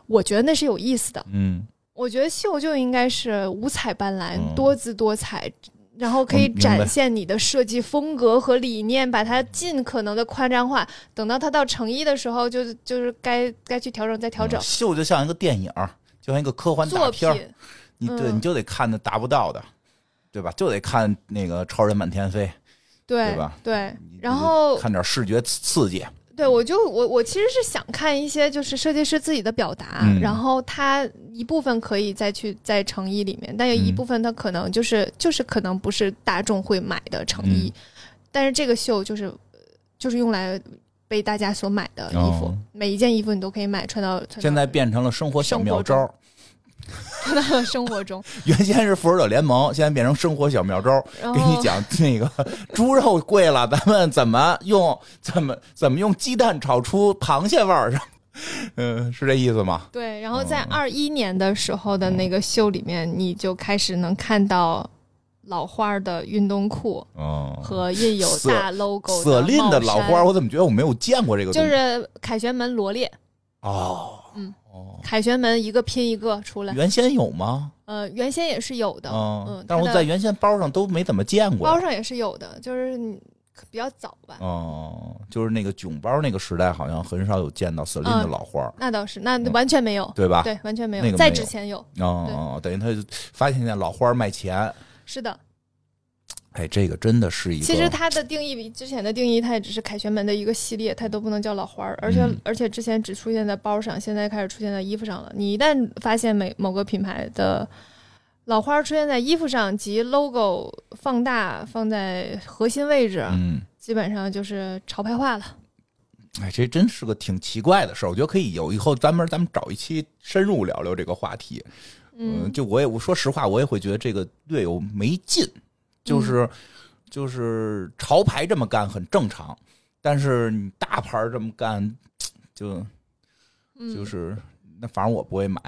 Speaker 1: 我觉得那是有意思的。嗯，我觉得秀就应该是五彩斑斓、多姿多彩，然后可以展现你的设计风格和理念，把它尽可能的夸张化。等到它到成衣的时候，就就是该该去调整再调整。
Speaker 2: 秀就像一个电影，就像一个科幻大片你对你就得看那达不到的，对吧？就得看那个超人满天飞，
Speaker 1: 对
Speaker 2: 吧？
Speaker 1: 对，然后
Speaker 2: 看点视觉刺激。
Speaker 1: 对，我就我我其实是想看一些就是设计师自己的表达，然后他一部分可以再去在成衣里面，但有一部分他可能就是就是可能不是大众会买的成衣，但是这个秀就是就是用来被大家所买的衣服，每一件衣服你都可以买穿到。
Speaker 2: 现在变成了生活小妙招。
Speaker 1: 到了生活中。
Speaker 2: 原先是复仇者联盟，现在变成生活小妙招，给你讲那个猪肉贵了，咱们怎么用怎么怎么用鸡蛋炒出螃蟹味儿上？嗯，是这意思吗？
Speaker 1: 对。然后在二一年的时候的那个秀里面，你就开始能看到。老花的运动裤嗯和印有大 logo
Speaker 2: 色令的老花，我怎么觉得我没有见过这个？
Speaker 1: 就是凯旋门罗列
Speaker 2: 哦，
Speaker 1: 嗯，凯旋门一个拼一个出来。
Speaker 2: 原先有吗？
Speaker 1: 呃，原先也是有的，嗯，
Speaker 2: 但是我在原先包上都没怎么见过。
Speaker 1: 包上也是有的，就是比较早吧。
Speaker 2: 哦，就是那个囧包那个时代，好像很少有见到色令的老花。
Speaker 1: 那倒是，那完全没有，
Speaker 2: 对吧？
Speaker 1: 对，完全没
Speaker 2: 有。
Speaker 1: 在之前有
Speaker 2: 哦，等于他就发现那老花卖钱。
Speaker 1: 是的，
Speaker 2: 哎，这个真的是一个。
Speaker 1: 其实它的定义比之前的定义，它也只是凯旋门的一个系列，它都不能叫老花儿。而且而且之前只出现在包上，现在开始出现在衣服上了。你一旦发现每某个品牌的老花出现在衣服上及 logo 放大放在核心位置，
Speaker 2: 嗯，
Speaker 1: 基本上就是潮牌化了。
Speaker 2: 哎，这真是个挺奇怪的事儿。我觉得可以有以后咱们咱们找一期深入聊聊这个话题。嗯，就我也我说实话，我也会觉得这个略有没劲，就是就是潮牌这么干很正常，但是你大牌这么干，就就是那反正我不会买。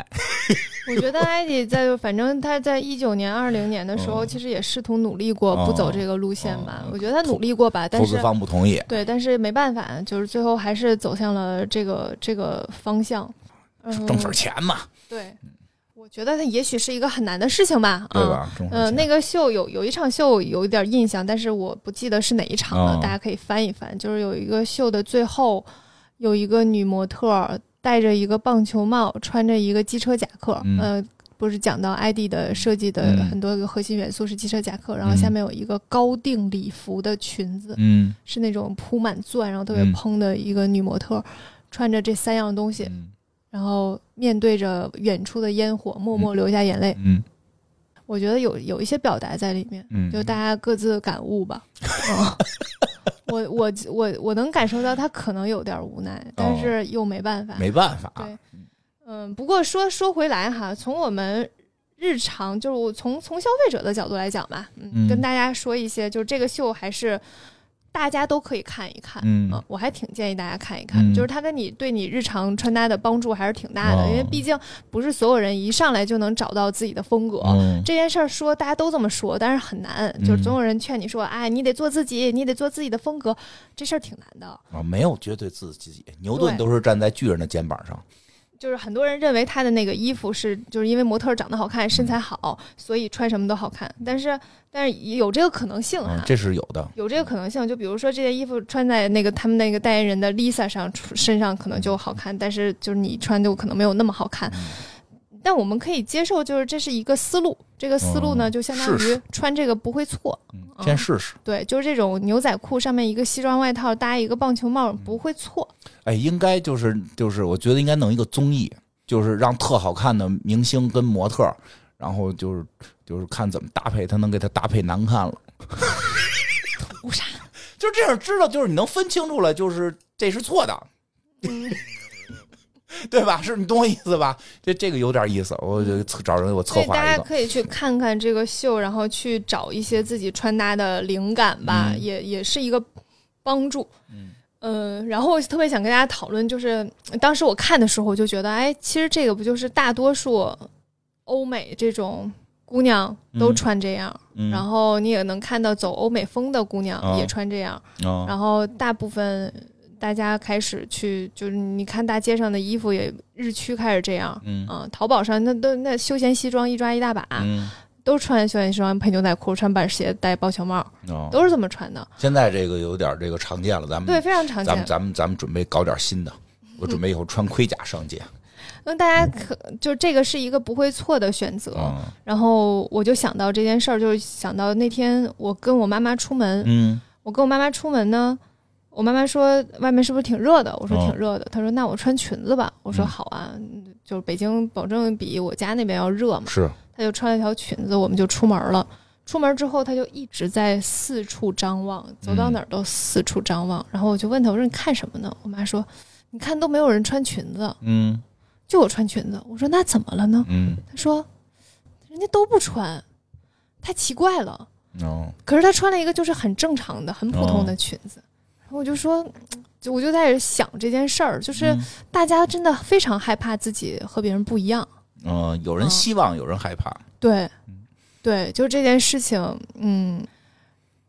Speaker 1: 我觉得艾迪在反正他在一九年、二零年的时候，其实也试图努力过不走这个路线吧。我觉得他努力过吧，但是
Speaker 2: 投资方不同意。
Speaker 1: 对，但是没办法，就是最后还是走向了这个这个方向，
Speaker 2: 挣份钱嘛。
Speaker 1: 对。我觉得它也许是一个很难的事情吧，
Speaker 2: 对吧？
Speaker 1: 嗯，那个秀有有一场秀有一点印象，但是我不记得是哪一场了，大家可以翻一翻。就是有一个秀的最后，有一个女模特戴着一个棒球帽，穿着一个机车夹克。嗯，不是讲到 ID 的设计的很多个核心元素是机车夹克，然后下面有一个高定礼服的裙子，
Speaker 2: 嗯，
Speaker 1: 是那种铺满钻然后特别蓬的一个女模特，穿着这三样东西。然后面对着远处的烟火，默默流下眼泪。
Speaker 2: 嗯，
Speaker 1: 我觉得有有一些表达在里面。
Speaker 2: 嗯，
Speaker 1: 就大家各自感悟吧。我我我我能感受到他可能有点无奈，但是又没办法。
Speaker 2: 没办法。
Speaker 1: 对，嗯。不过说说回来哈，从我们日常，就是我从从消费者的角度来讲吧，嗯，跟大家说一些，就是这个秀还是。大家都可以看一看，嗯，我还挺建议大家看一看，就是它跟你对你日常穿搭的帮助还是挺大的，因为毕竟不是所有人一上来就能找到自己的风格。这件事儿说大家都这么说，但是很难，就是总有人劝你说，哎，你得做自己，你得做自己的风格，这事儿挺难的。
Speaker 2: 啊，没有绝对自己，牛顿都是站在巨人的肩膀上。
Speaker 1: 就是很多人认为他的那个衣服是，就是因为模特长得好看、身材好，所以穿什么都好看。但是，但是有这个可能性啊，
Speaker 2: 这是有的，
Speaker 1: 有这个可能性。就比如说这件衣服穿在那个他们那个代言人的 Lisa 上身上，可能就好看，但是就是你穿就可能没有那么好看。但我们可以接受，就是这是一个思路。这个思路呢，就相当于穿这个不会错。
Speaker 2: 先试试。
Speaker 1: 对，就是这种牛仔裤上面一个西装外套搭一个棒球帽，不会错。
Speaker 2: 哎，应该就是就是，我觉得应该弄一个综艺，就是让特好看的明星跟模特，然后就是就是看怎么搭配，他能给他搭配难看了。
Speaker 1: 图啥？
Speaker 2: 就这样知道，就是你能分清楚了，就是这是错的。对吧？是你懂我意思吧？这这个有点意思，我就找人我策划一个。
Speaker 1: 大家可以去看看这个秀，然后去找一些自己穿搭的灵感吧，也也是一个帮助。
Speaker 2: 嗯，
Speaker 1: 呃，然后特别想跟大家讨论，就是当时我看的时候，我就觉得，哎，其实这个不就是大多数欧美这种姑娘都穿这样，然后你也能看到走欧美风的姑娘也穿这样，然后大部分。大家开始去，就是你看大街上的衣服也日趋开始这样，嗯啊，淘宝上那都那休闲西装一抓一大把，
Speaker 2: 嗯，
Speaker 1: 都穿休闲西装配牛仔裤，穿板鞋戴棒球帽，都是这么穿的。
Speaker 2: 现在这个有点这个常见了，咱们
Speaker 1: 对非常常见。
Speaker 2: 咱们咱们咱们准备搞点新的，我准备以后穿盔甲上街。
Speaker 1: 那大家可就这个是一个不会错的选择。然后我就想到这件事儿，就是想到那天我跟我妈妈出门，
Speaker 2: 嗯，
Speaker 1: 我跟我妈妈出门呢。我妈妈说外面是不是挺热的？我说挺热的。她说那我穿裙子吧。我说好啊，就是北京保证比我家那边要热嘛。
Speaker 2: 是。
Speaker 1: 她就穿了一条裙子，我们就出门了。出门之后，她就一直在四处张望，走到哪儿都四处张望。然后我就问她，我说你看什么呢？我妈说，你看都没有人穿裙子。
Speaker 2: 嗯。
Speaker 1: 就我穿裙子。我说那怎么了呢？
Speaker 2: 嗯，
Speaker 1: 她说人家都不穿，太奇怪了。
Speaker 2: 哦，
Speaker 1: 可是她穿了一个就是很正常的、很普通的裙子。我就说，就我就在想这件事儿，就是大家真的非常害怕自己和别人不一样。
Speaker 2: 嗯，有人希望，有人害怕。
Speaker 1: 对，对，就这件事情，嗯，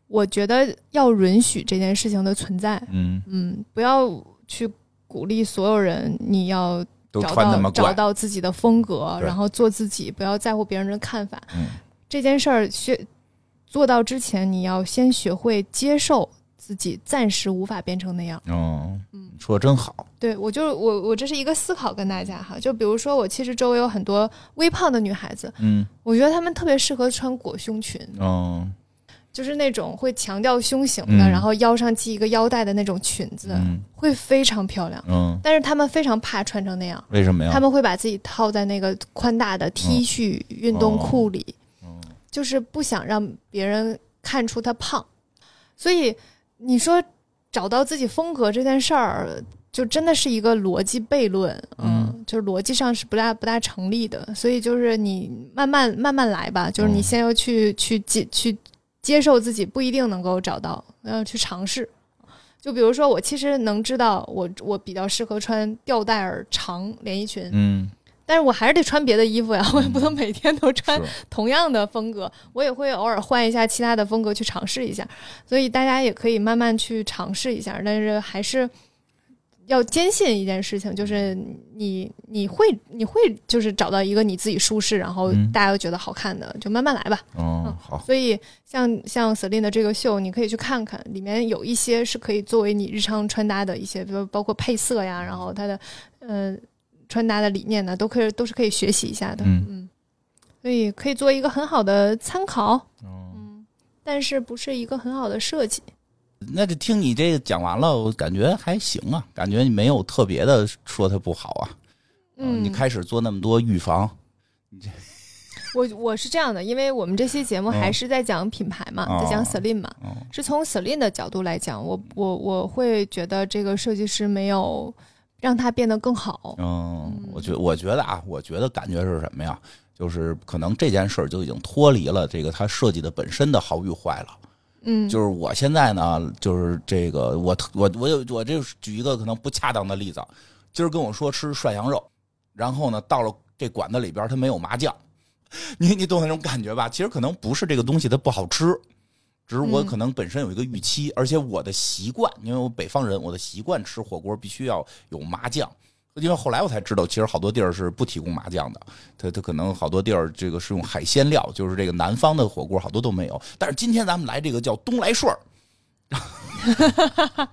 Speaker 1: 我觉得要允许这件事情的存在。
Speaker 2: 嗯
Speaker 1: 嗯，不要去鼓励所有人，你要找
Speaker 2: 到
Speaker 1: 找到自己的风格，然后做自己，不要在乎别人的看法。
Speaker 2: 嗯，
Speaker 1: 这件事儿学做到之前，你要先学会接受。自己暂时无法变成那样。
Speaker 2: 哦，嗯，说的真好。
Speaker 1: 对我就是我，我这是一个思考跟大家哈。就比如说，我其实周围有很多微胖的女孩子，
Speaker 2: 嗯，
Speaker 1: 我觉得她们特别适合穿裹胸裙。
Speaker 2: 哦，
Speaker 1: 就是那种会强调胸型的，然后腰上系一个腰带的那种裙子，会非常漂亮。
Speaker 2: 嗯，
Speaker 1: 但是她们非常怕穿成那样。
Speaker 2: 为什么呀？
Speaker 1: 他们会把自己套在那个宽大的 T 恤运动裤里，就是不想让别人看出她胖，所以。你说找到自己风格这件事儿，就真的是一个逻辑悖论，嗯，就是逻辑上是不大不大成立的。所以就是你慢慢慢慢来吧，就是你先要去去接去接受自己不一定能够找到，要去尝试。就比如说我其实能知道，我我比较适合穿吊带儿长连衣裙，
Speaker 2: 嗯。
Speaker 1: 但是我还是得穿别的衣服呀，我也不能每天都穿同样的风格，我也会偶尔换一下其他的风格去尝试一下，所以大家也可以慢慢去尝试一下，但是还是要坚信一件事情，就是你你会你会就是找到一个你自己舒适，然后大家又觉得好看的，就慢慢来吧。
Speaker 2: 嗯，好。
Speaker 1: 所以像像 Celine 的这个秀，你可以去看看，里面有一些是可以作为你日常穿搭的一些，比如包括配色呀，然后它的呃。穿搭的理念呢，都可以都是可以学习一下的，嗯。嗯，所以可以做一个很好的参考，嗯，但是不是一个很好的设计。
Speaker 2: 那就听你这个讲完了，我感觉还行啊，感觉你没有特别的说它不好啊。
Speaker 1: 嗯，
Speaker 2: 你开始做那么多预防，你这，
Speaker 1: 我我是这样的，因为我们这期节目还是在讲品牌嘛，在讲 Celine 嘛，是从 Celine 的角度来讲，我我我会觉得这个设计师没有。让它变得更好。
Speaker 2: 嗯，我觉我觉得啊，我觉得感觉是什么呀？就是可能这件事儿就已经脱离了这个它设计的本身的好与坏了。
Speaker 1: 嗯，
Speaker 2: 就是我现在呢，就是这个我我我有我这举一个可能不恰当的例子，今儿跟我说吃涮羊肉，然后呢到了这馆子里边它没有麻酱，你你懂那种感觉吧？其实可能不是这个东西它不好吃。只是我可能本身有一个预期，而且我的习惯，因为我北方人，我的习惯吃火锅必须要有麻酱。因为后来我才知道，其实好多地儿是不提供麻酱的，它它可能好多地儿这个是用海鲜料，就是这个南方的火锅好多都没有。但是今天咱们来这个叫东来顺儿，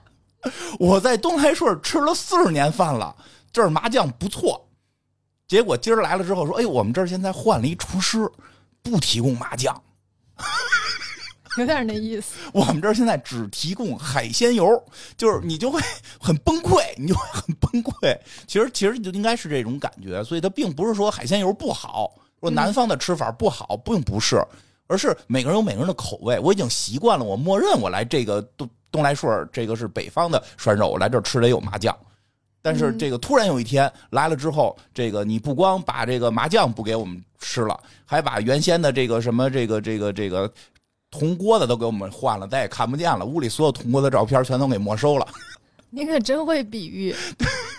Speaker 2: 我在东来顺吃了四十年饭了，这儿麻酱不错。结果今儿来了之后说，哎，我们这儿现在换了一厨师，不提供麻酱。
Speaker 1: 有点那意思。
Speaker 2: 我们这儿现在只提供海鲜油，就是你就会 很崩溃，你就会很崩溃。其实其实就应该是这种感觉，所以它并不是说海鲜油不好，说南方的吃法不好，并不是，而是每个人有每个人的口味。我已经习惯了，我默认我来这个东东来顺，这个是北方的涮肉，我来这儿吃得有麻酱。但是这个突然有一天来了之后，这个你不光把这个麻酱不给我们吃了，还把原先的这个什么这个这个这个。铜锅子都给我们换了，再也看不见了。屋里所有铜锅的照片全都给没收了。
Speaker 1: 你 可真会比喻，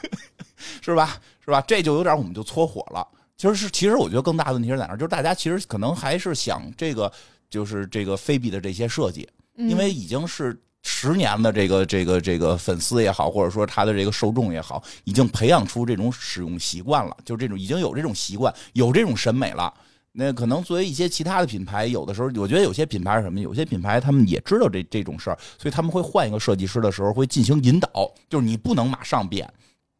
Speaker 2: 是吧？是吧？这就有点我们就搓火了。其实是，其实我觉得更大的问题是在哪？就是大家其实可能还是想这个，就是这个菲比的这些设计，因为已经是十年的这个这个这个粉丝也好，或者说他的这个受众也好，已经培养出这种使用习惯了，就这种已经有这种习惯，有这种审美了。那可能作为一些其他的品牌，有的时候我觉得有些品牌是什么？有些品牌他们也知道这这种事儿，所以他们会换一个设计师的时候会进行引导，就是你不能马上变，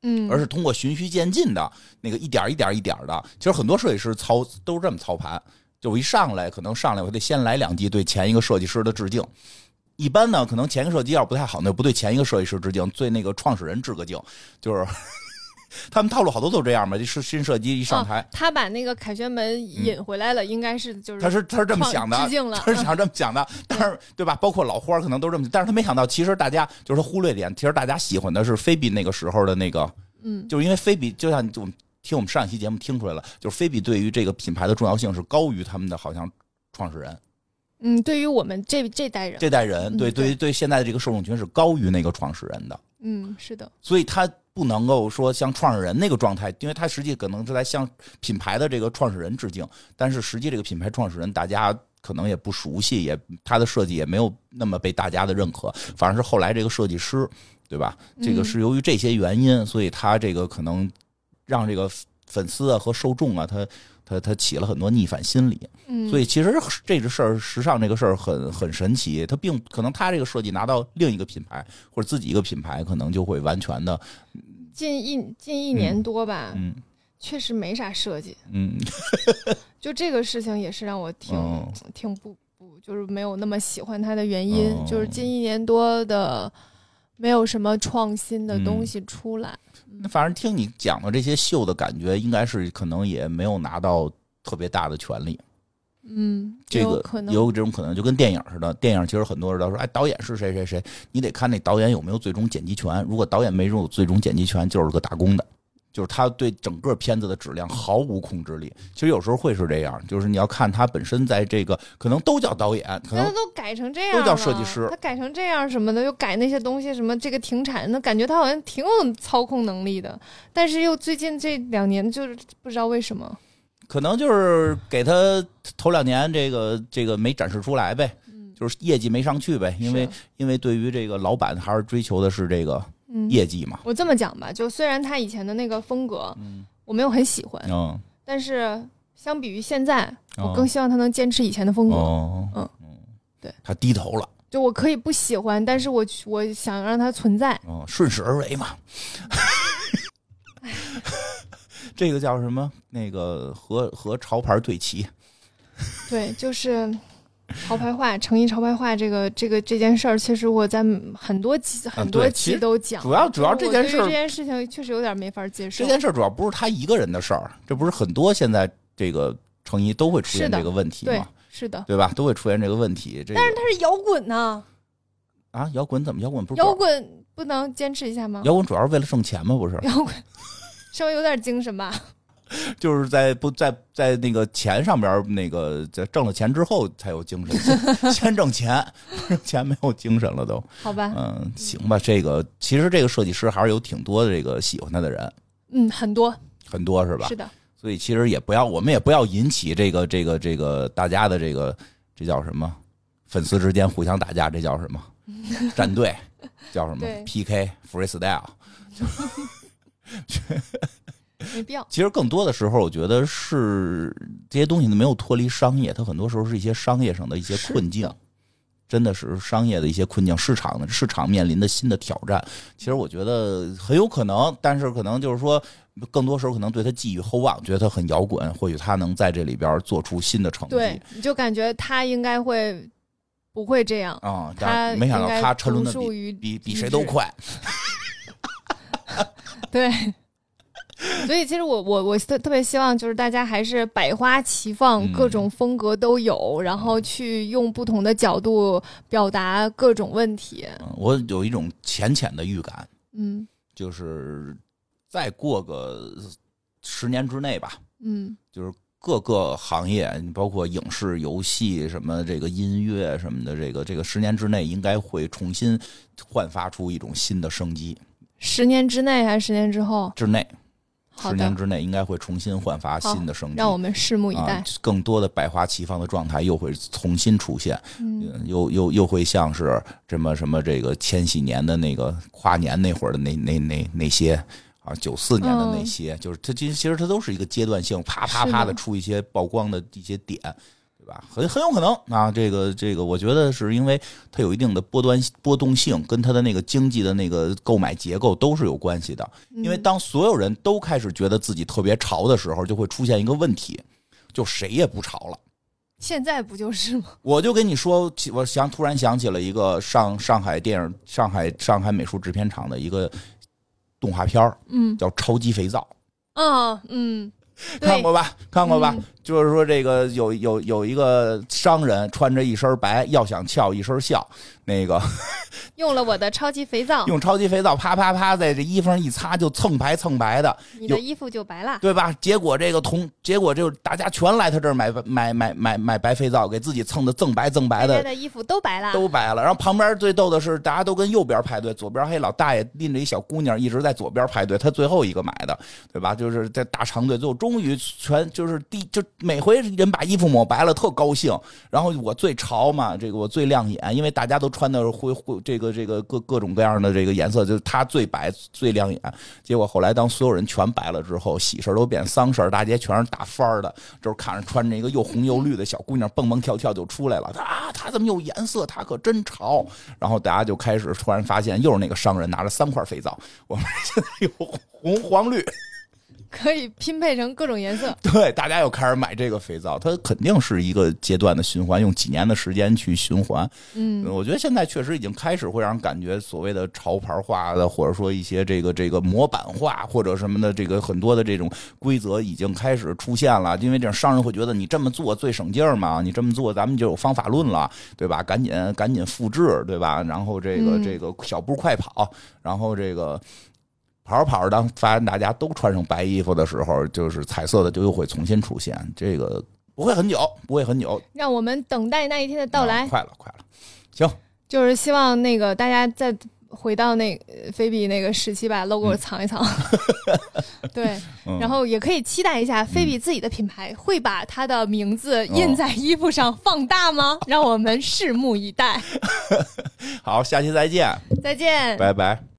Speaker 1: 嗯，
Speaker 2: 而是通过循序渐进的那个一点一点一点的。其实很多设计师操都是这么操盘，就我一上来可能上来我得先来两句对前一个设计师的致敬。一般呢，可能前一个设计要不太好，那不对前一个设计师致敬，对那个创始人致个敬，就是。他们套路好多都这样嘛，就是新设计一上台，
Speaker 1: 他把那个凯旋门引回来了，应该是就是
Speaker 2: 他是他是这么想的，
Speaker 1: 致敬了，
Speaker 2: 他是想这么想的，但是对吧？包括老花可能都这么，但是他没想到，其实大家就是忽略点，其实大家喜欢的是菲比那个时候的那个，
Speaker 1: 嗯，
Speaker 2: 就是因为菲比就像我们听我们上一期节目听出来了，就是菲比对于这个品牌的重要性是高于他们的好像创始人。
Speaker 1: 嗯，对于我们这这代人，
Speaker 2: 这代人对对于对现在的这个受众群是高于那个创始人的。
Speaker 1: 嗯，是的。
Speaker 2: 所以他不能够说像创始人那个状态，因为他实际可能是在向品牌的这个创始人致敬，但是实际这个品牌创始人大家可能也不熟悉，也他的设计也没有那么被大家的认可，反而是后来这个设计师，对吧？这个是由于这些原因，所以他这个可能让这个粉丝啊和受众啊他。他他起了很多逆反心理，所以其实这个事儿，时尚这个事儿很很神奇。他并可能他这个设计拿到另一个品牌或者自己一个品牌，可能就会完全的。
Speaker 1: 近一近一年多吧，嗯，确实没啥设计，
Speaker 2: 嗯，
Speaker 1: 就这个事情也是让我挺挺不不就是没有那么喜欢他的原因，就是近一年多的没有什么创新的东西出来。
Speaker 2: 那反正听你讲的这些秀的感觉，应该是可能也没有拿到特别大的权利。
Speaker 1: 嗯，
Speaker 2: 这个
Speaker 1: 有
Speaker 2: 这种可能，就跟电影似的。电影其实很多人都说，哎，导演是谁谁谁，你得看那导演有没有最终剪辑权。如果导演没有最终剪辑权，就是个打工的。就是他对整个片子的质量毫无控制力。其实有时候会是这样，就是你要看他本身在这个可能都叫导演，可能
Speaker 1: 都改成这样，
Speaker 2: 都叫设计师。
Speaker 1: 他改成这样什么的，又改那些东西，什么这个停产，那感觉他好像挺有操控能力的。但是又最近这两年就是不知道为什么，
Speaker 2: 可能就是给他头两年这个这个没展示出来呗，就是业绩没上去呗。因为因为对于这个老板还是追求的是这个。业绩嘛，
Speaker 1: 我这么讲吧，就虽然他以前的那个风格，我没有很喜欢，但是相比于现在，我更希望他能坚持以前的风格。嗯，对，
Speaker 2: 他低头了。
Speaker 1: 就我可以不喜欢，但是我我想让他存在。
Speaker 2: 嗯，顺势而为嘛。这个叫什么？那个和和潮牌对齐。
Speaker 1: 对，就是。潮牌化，成衣潮牌化，这个这个这件事儿，其实我在很多期很多期都讲。
Speaker 2: 主要主要这件事，
Speaker 1: 这件事情确实有点没法接受。
Speaker 2: 这件事主要不是他一个人的事儿，这不是很多现在这个成衣都会出现这个问题
Speaker 1: 吗？是的，
Speaker 2: 对吧？都会出现这个问题。但
Speaker 1: 是他是摇滚呢？
Speaker 2: 啊，摇滚怎么摇滚不是？
Speaker 1: 摇滚不能坚持一下吗？
Speaker 2: 摇滚主要是为了挣钱吗？不是？
Speaker 1: 摇滚 稍微有点精神吧。
Speaker 2: 就是在不在在那个钱上边那个在挣了钱之后才有精神，先挣钱，挣钱没有精神了都。
Speaker 1: 好吧，
Speaker 2: 嗯，行吧，这个其实这个设计师还是有挺多的这个喜欢他的人，
Speaker 1: 嗯，很多
Speaker 2: 很多是吧？
Speaker 1: 是的，
Speaker 2: 所以其实也不要，我们也不要引起这个这个这个大家的这个这叫什么？粉丝之间互相打架，这叫什么？战队叫什么？PK freestyle。
Speaker 1: 没必要。
Speaker 2: 其实更多的时候，我觉得是这些东西都没有脱离商业，它很多时候是一些商业上的一些困境，真的是商业的一些困境，市场的市场面临的新的挑战。其实我觉得很有可能，但是可能就是说，更多时候可能对他寄予厚望，觉得他很摇滚，或许他能在这里边做出新的成绩。
Speaker 1: 对，你就感觉他应该会不会这样
Speaker 2: 啊？他没想到他沉沦的比比比谁都快。
Speaker 1: 对。所以，其实我我我特特别希望，就是大家还是百花齐放，各种风格都有，然后去用不同的角度表达各种问题。
Speaker 2: 我有一种浅浅的预感，
Speaker 1: 嗯，
Speaker 2: 就是再过个十年之内吧，
Speaker 1: 嗯，
Speaker 2: 就是各个行业，包括影视、游戏什么这个音乐什么的，这个这个十年之内应该会重新焕发出一种新的生机。
Speaker 1: 十年之内还是十年之后？
Speaker 2: 之内。十年之内应该会重新焕发新的生机，
Speaker 1: 让我们拭目以待。
Speaker 2: 更多的百花齐放的状态又会重新出现，又又又会像是什么什么这个千禧年的那个跨年那会儿的那那那那些啊，九四年的那些，就是它其实其实它都是一个阶段性，啪啪啪的。出一些曝光的一些点。对吧？很很有可能啊，这个这个，我觉得是因为它有一定的波端波动性，跟它的那个经济的那个购买结构都是有关系的。因为当所有人都开始觉得自己特别潮的时候，就会出现一个问题，就谁也不潮了。
Speaker 1: 现在不就是吗？
Speaker 2: 我就跟你说，我想突然想起了一个上上海电影、上海上海美术制片厂的一个动画片
Speaker 1: 嗯，
Speaker 2: 叫《超级肥皂》。
Speaker 1: 啊，嗯。
Speaker 2: 看过吧，看过吧，就是说这个有有有一个商人穿着一身白，要想俏一身笑，那个。
Speaker 1: 用了我的超级肥皂，
Speaker 2: 用超级肥皂啪啪啪在这衣服上一擦，就蹭白蹭白的，
Speaker 1: 你的衣服就白了，
Speaker 2: 对吧？结果这个同结果就大家全来他这儿买买买买买白肥皂，给自己蹭的锃白锃白的，
Speaker 1: 的衣服都白了，
Speaker 2: 都白了。然后旁边最逗的是，大家都跟右边排队，左边还老大爷拎着一小姑娘一直在左边排队，他最后一个买的，对吧？就是在大长队，最后终于全就是第就每回人把衣服抹白了，特高兴。然后我最潮嘛，这个我最亮眼，因为大家都穿的灰灰这个这个各各种。各样的这个颜色，就是它最白最亮眼。结果后来，当所有人全白了之后，喜事都变丧事大街全是打翻儿的，就是看着穿着一个又红又绿的小姑娘蹦蹦跳跳就出来了。啊，她怎么有颜色？她可真潮！然后大家就开始突然发现，又是那个商人拿着三块肥皂，我们现在有红 黄绿。
Speaker 1: 可以拼配成各种颜色，
Speaker 2: 对，大家又开始买这个肥皂，它肯定是一个阶段的循环，用几年的时间去循环。
Speaker 1: 嗯，
Speaker 2: 我觉得现在确实已经开始会让人感觉所谓的潮牌化的，或者说一些这个这个模板化或者什么的，这个很多的这种规则已经开始出现了。因为这样商人会觉得你这么做最省劲儿嘛，你这么做咱们就有方法论了，对吧？赶紧赶紧复制，对吧？然后这个这个小步快跑，然后这个。跑着跑着，当发现大家都穿上白衣服的时候，就是彩色的就又会重新出现。这个不会很久，不会很久。
Speaker 1: 让我们等待那一天的到来。
Speaker 2: 快了，快了。行，
Speaker 1: 就是希望那个大家再回到那菲比那个时期，把 logo 藏一藏。对，然后也可以期待一下菲比自己的品牌会把他的名字印在衣服上放大吗？让我们拭目以待。
Speaker 2: 好，下期再见。
Speaker 1: 再见，
Speaker 2: 拜拜。